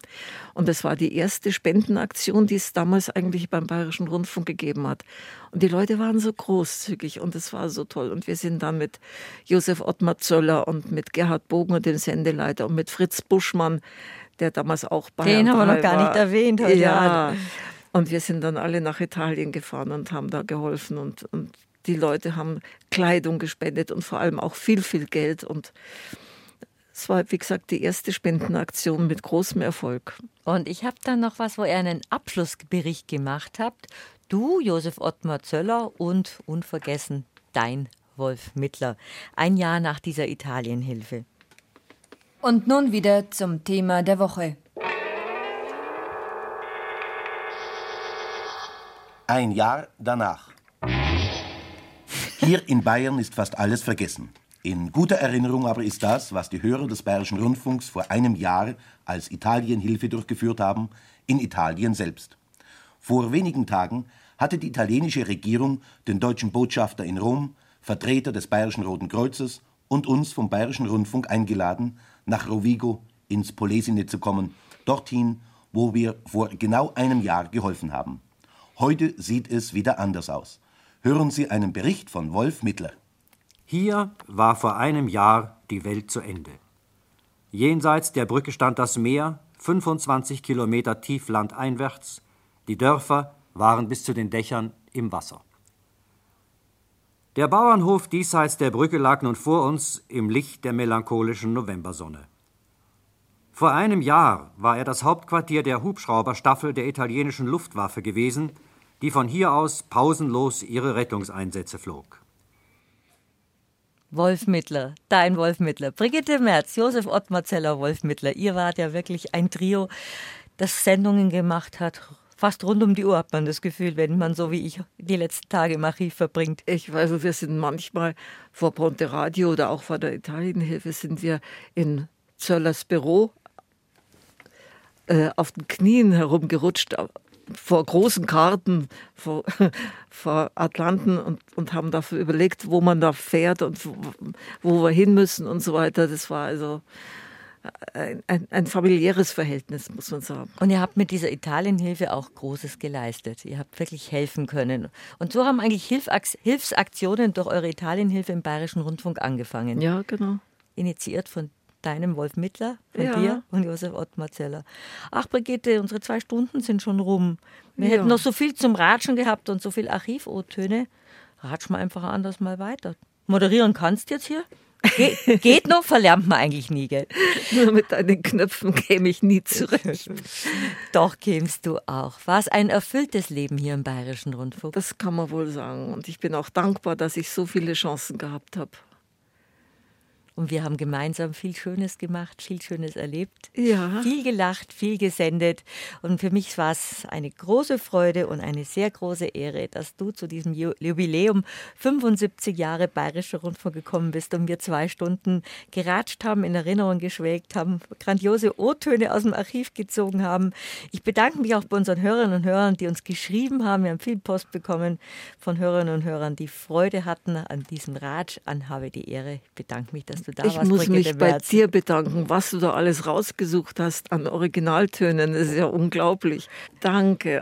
Und das war die erste Spendenaktion, die es damals eigentlich beim Bayerischen Rundfunk gegeben hat. Und die Leute waren so großzügig und es war so toll. Und wir sind dann mit Josef Ottmar Zöller und mit Gerhard Bogner, dem Sendeleiter, und mit Fritz Buschmann, der damals auch Bayern Den haben wir noch gar nicht erwähnt heute. Ja. Und wir sind dann alle nach Italien gefahren und haben da geholfen und, und die Leute haben Kleidung gespendet und vor allem auch viel, viel Geld und Es war, wie gesagt, die erste Spendenaktion mit großem Erfolg. Und ich habe dann noch was, wo ihr einen Abschlussbericht gemacht habt. Du, Josef Ottmar Zöller und unvergessen dein Wolf Mittler. Ein Jahr nach dieser Italienhilfe. Und nun wieder zum Thema der Woche. Ein Jahr danach. Hier in Bayern ist fast alles vergessen. In guter Erinnerung aber ist das, was die Hörer des Bayerischen Rundfunks vor einem Jahr als Italienhilfe durchgeführt haben, in Italien selbst. Vor wenigen Tagen hatte die italienische Regierung den deutschen Botschafter in Rom, Vertreter des Bayerischen Roten Kreuzes und uns vom Bayerischen Rundfunk eingeladen, nach Rovigo ins Polesine zu kommen, dorthin, wo wir vor genau einem Jahr geholfen haben. Heute sieht es wieder anders aus. Hören Sie einen Bericht von Wolf Mittler. Hier war vor einem Jahr die Welt zu Ende. Jenseits der Brücke stand das Meer, 25 Kilometer tief landeinwärts. Die Dörfer waren bis zu den Dächern im Wasser. Der Bauernhof diesseits der Brücke lag nun vor uns im Licht der melancholischen Novembersonne. Vor einem Jahr war er das Hauptquartier der Hubschrauberstaffel der italienischen Luftwaffe gewesen, die von hier aus pausenlos ihre Rettungseinsätze flog. Wolf Mittler, dein Wolf Mittler, Brigitte Merz, Josef Ottmar Zeller, Wolf Mittler. Ihr wart ja wirklich ein Trio, das Sendungen gemacht hat. Fast rund um die Uhr hat man das Gefühl, wenn man so wie ich die letzten Tage im Archiv verbringt. Ich weiß, wir sind manchmal vor Ponte Radio oder auch vor der Italienhilfe sind wir in Zöllers Büro äh, auf den Knien herumgerutscht vor großen Karten, vor, vor Atlanten und, und haben dafür überlegt, wo man da fährt und wo, wo wir hin müssen und so weiter. Das war also ein, ein, ein, familiäres Verhältnis, muss man sagen. Und ihr habt mit dieser Italienhilfe auch Großes geleistet. Ihr habt wirklich helfen können. Und so haben eigentlich Hilfsaktionen durch eure Italienhilfe im Bayerischen Rundfunk angefangen. Ja, genau. Initiiert von deinem Wolf Mittler, von Ja. dir und Josef Ottmar Zeller. Ach, Brigitte, unsere zwei Stunden sind schon rum. Wir Ja. hätten noch so viel zum Ratschen gehabt und so viel Archiv-O-Töne. Ratsch mal einfach anders mal weiter. Moderieren kannst jetzt hier? Ge geht noch, verlernt man eigentlich nie, gell? Nur mit deinen Knöpfen käme ich nie zurecht. Doch kämst du auch. War es ein erfülltes Leben hier im Bayerischen Rundfunk? Das kann man wohl sagen. Und ich bin auch dankbar, dass ich so viele Chancen gehabt habe. Und wir haben gemeinsam viel Schönes gemacht, viel Schönes erlebt. Ja. Viel gelacht, viel gesendet. Und für mich war es eine große Freude und eine sehr große Ehre, dass du zu diesem Ju- Jubiläum 75 Jahre Bayerischer Rundfunk gekommen bist und wir zwei Stunden geratscht haben, in Erinnerung geschwelgt haben, grandiose O-Töne aus dem Archiv gezogen haben. Ich bedanke mich auch bei unseren Hörerinnen und Hörern, die uns geschrieben haben. Wir haben viel Post bekommen von Hörerinnen und Hörern, die Freude hatten an diesem Ratsch, an Habe die Ehre. Ich bedanke mich, dass du da ich warst. muss Brigitte mich bei Merz. dir bedanken, was du da alles rausgesucht hast an Originaltönen. Das ist ja unglaublich. Danke.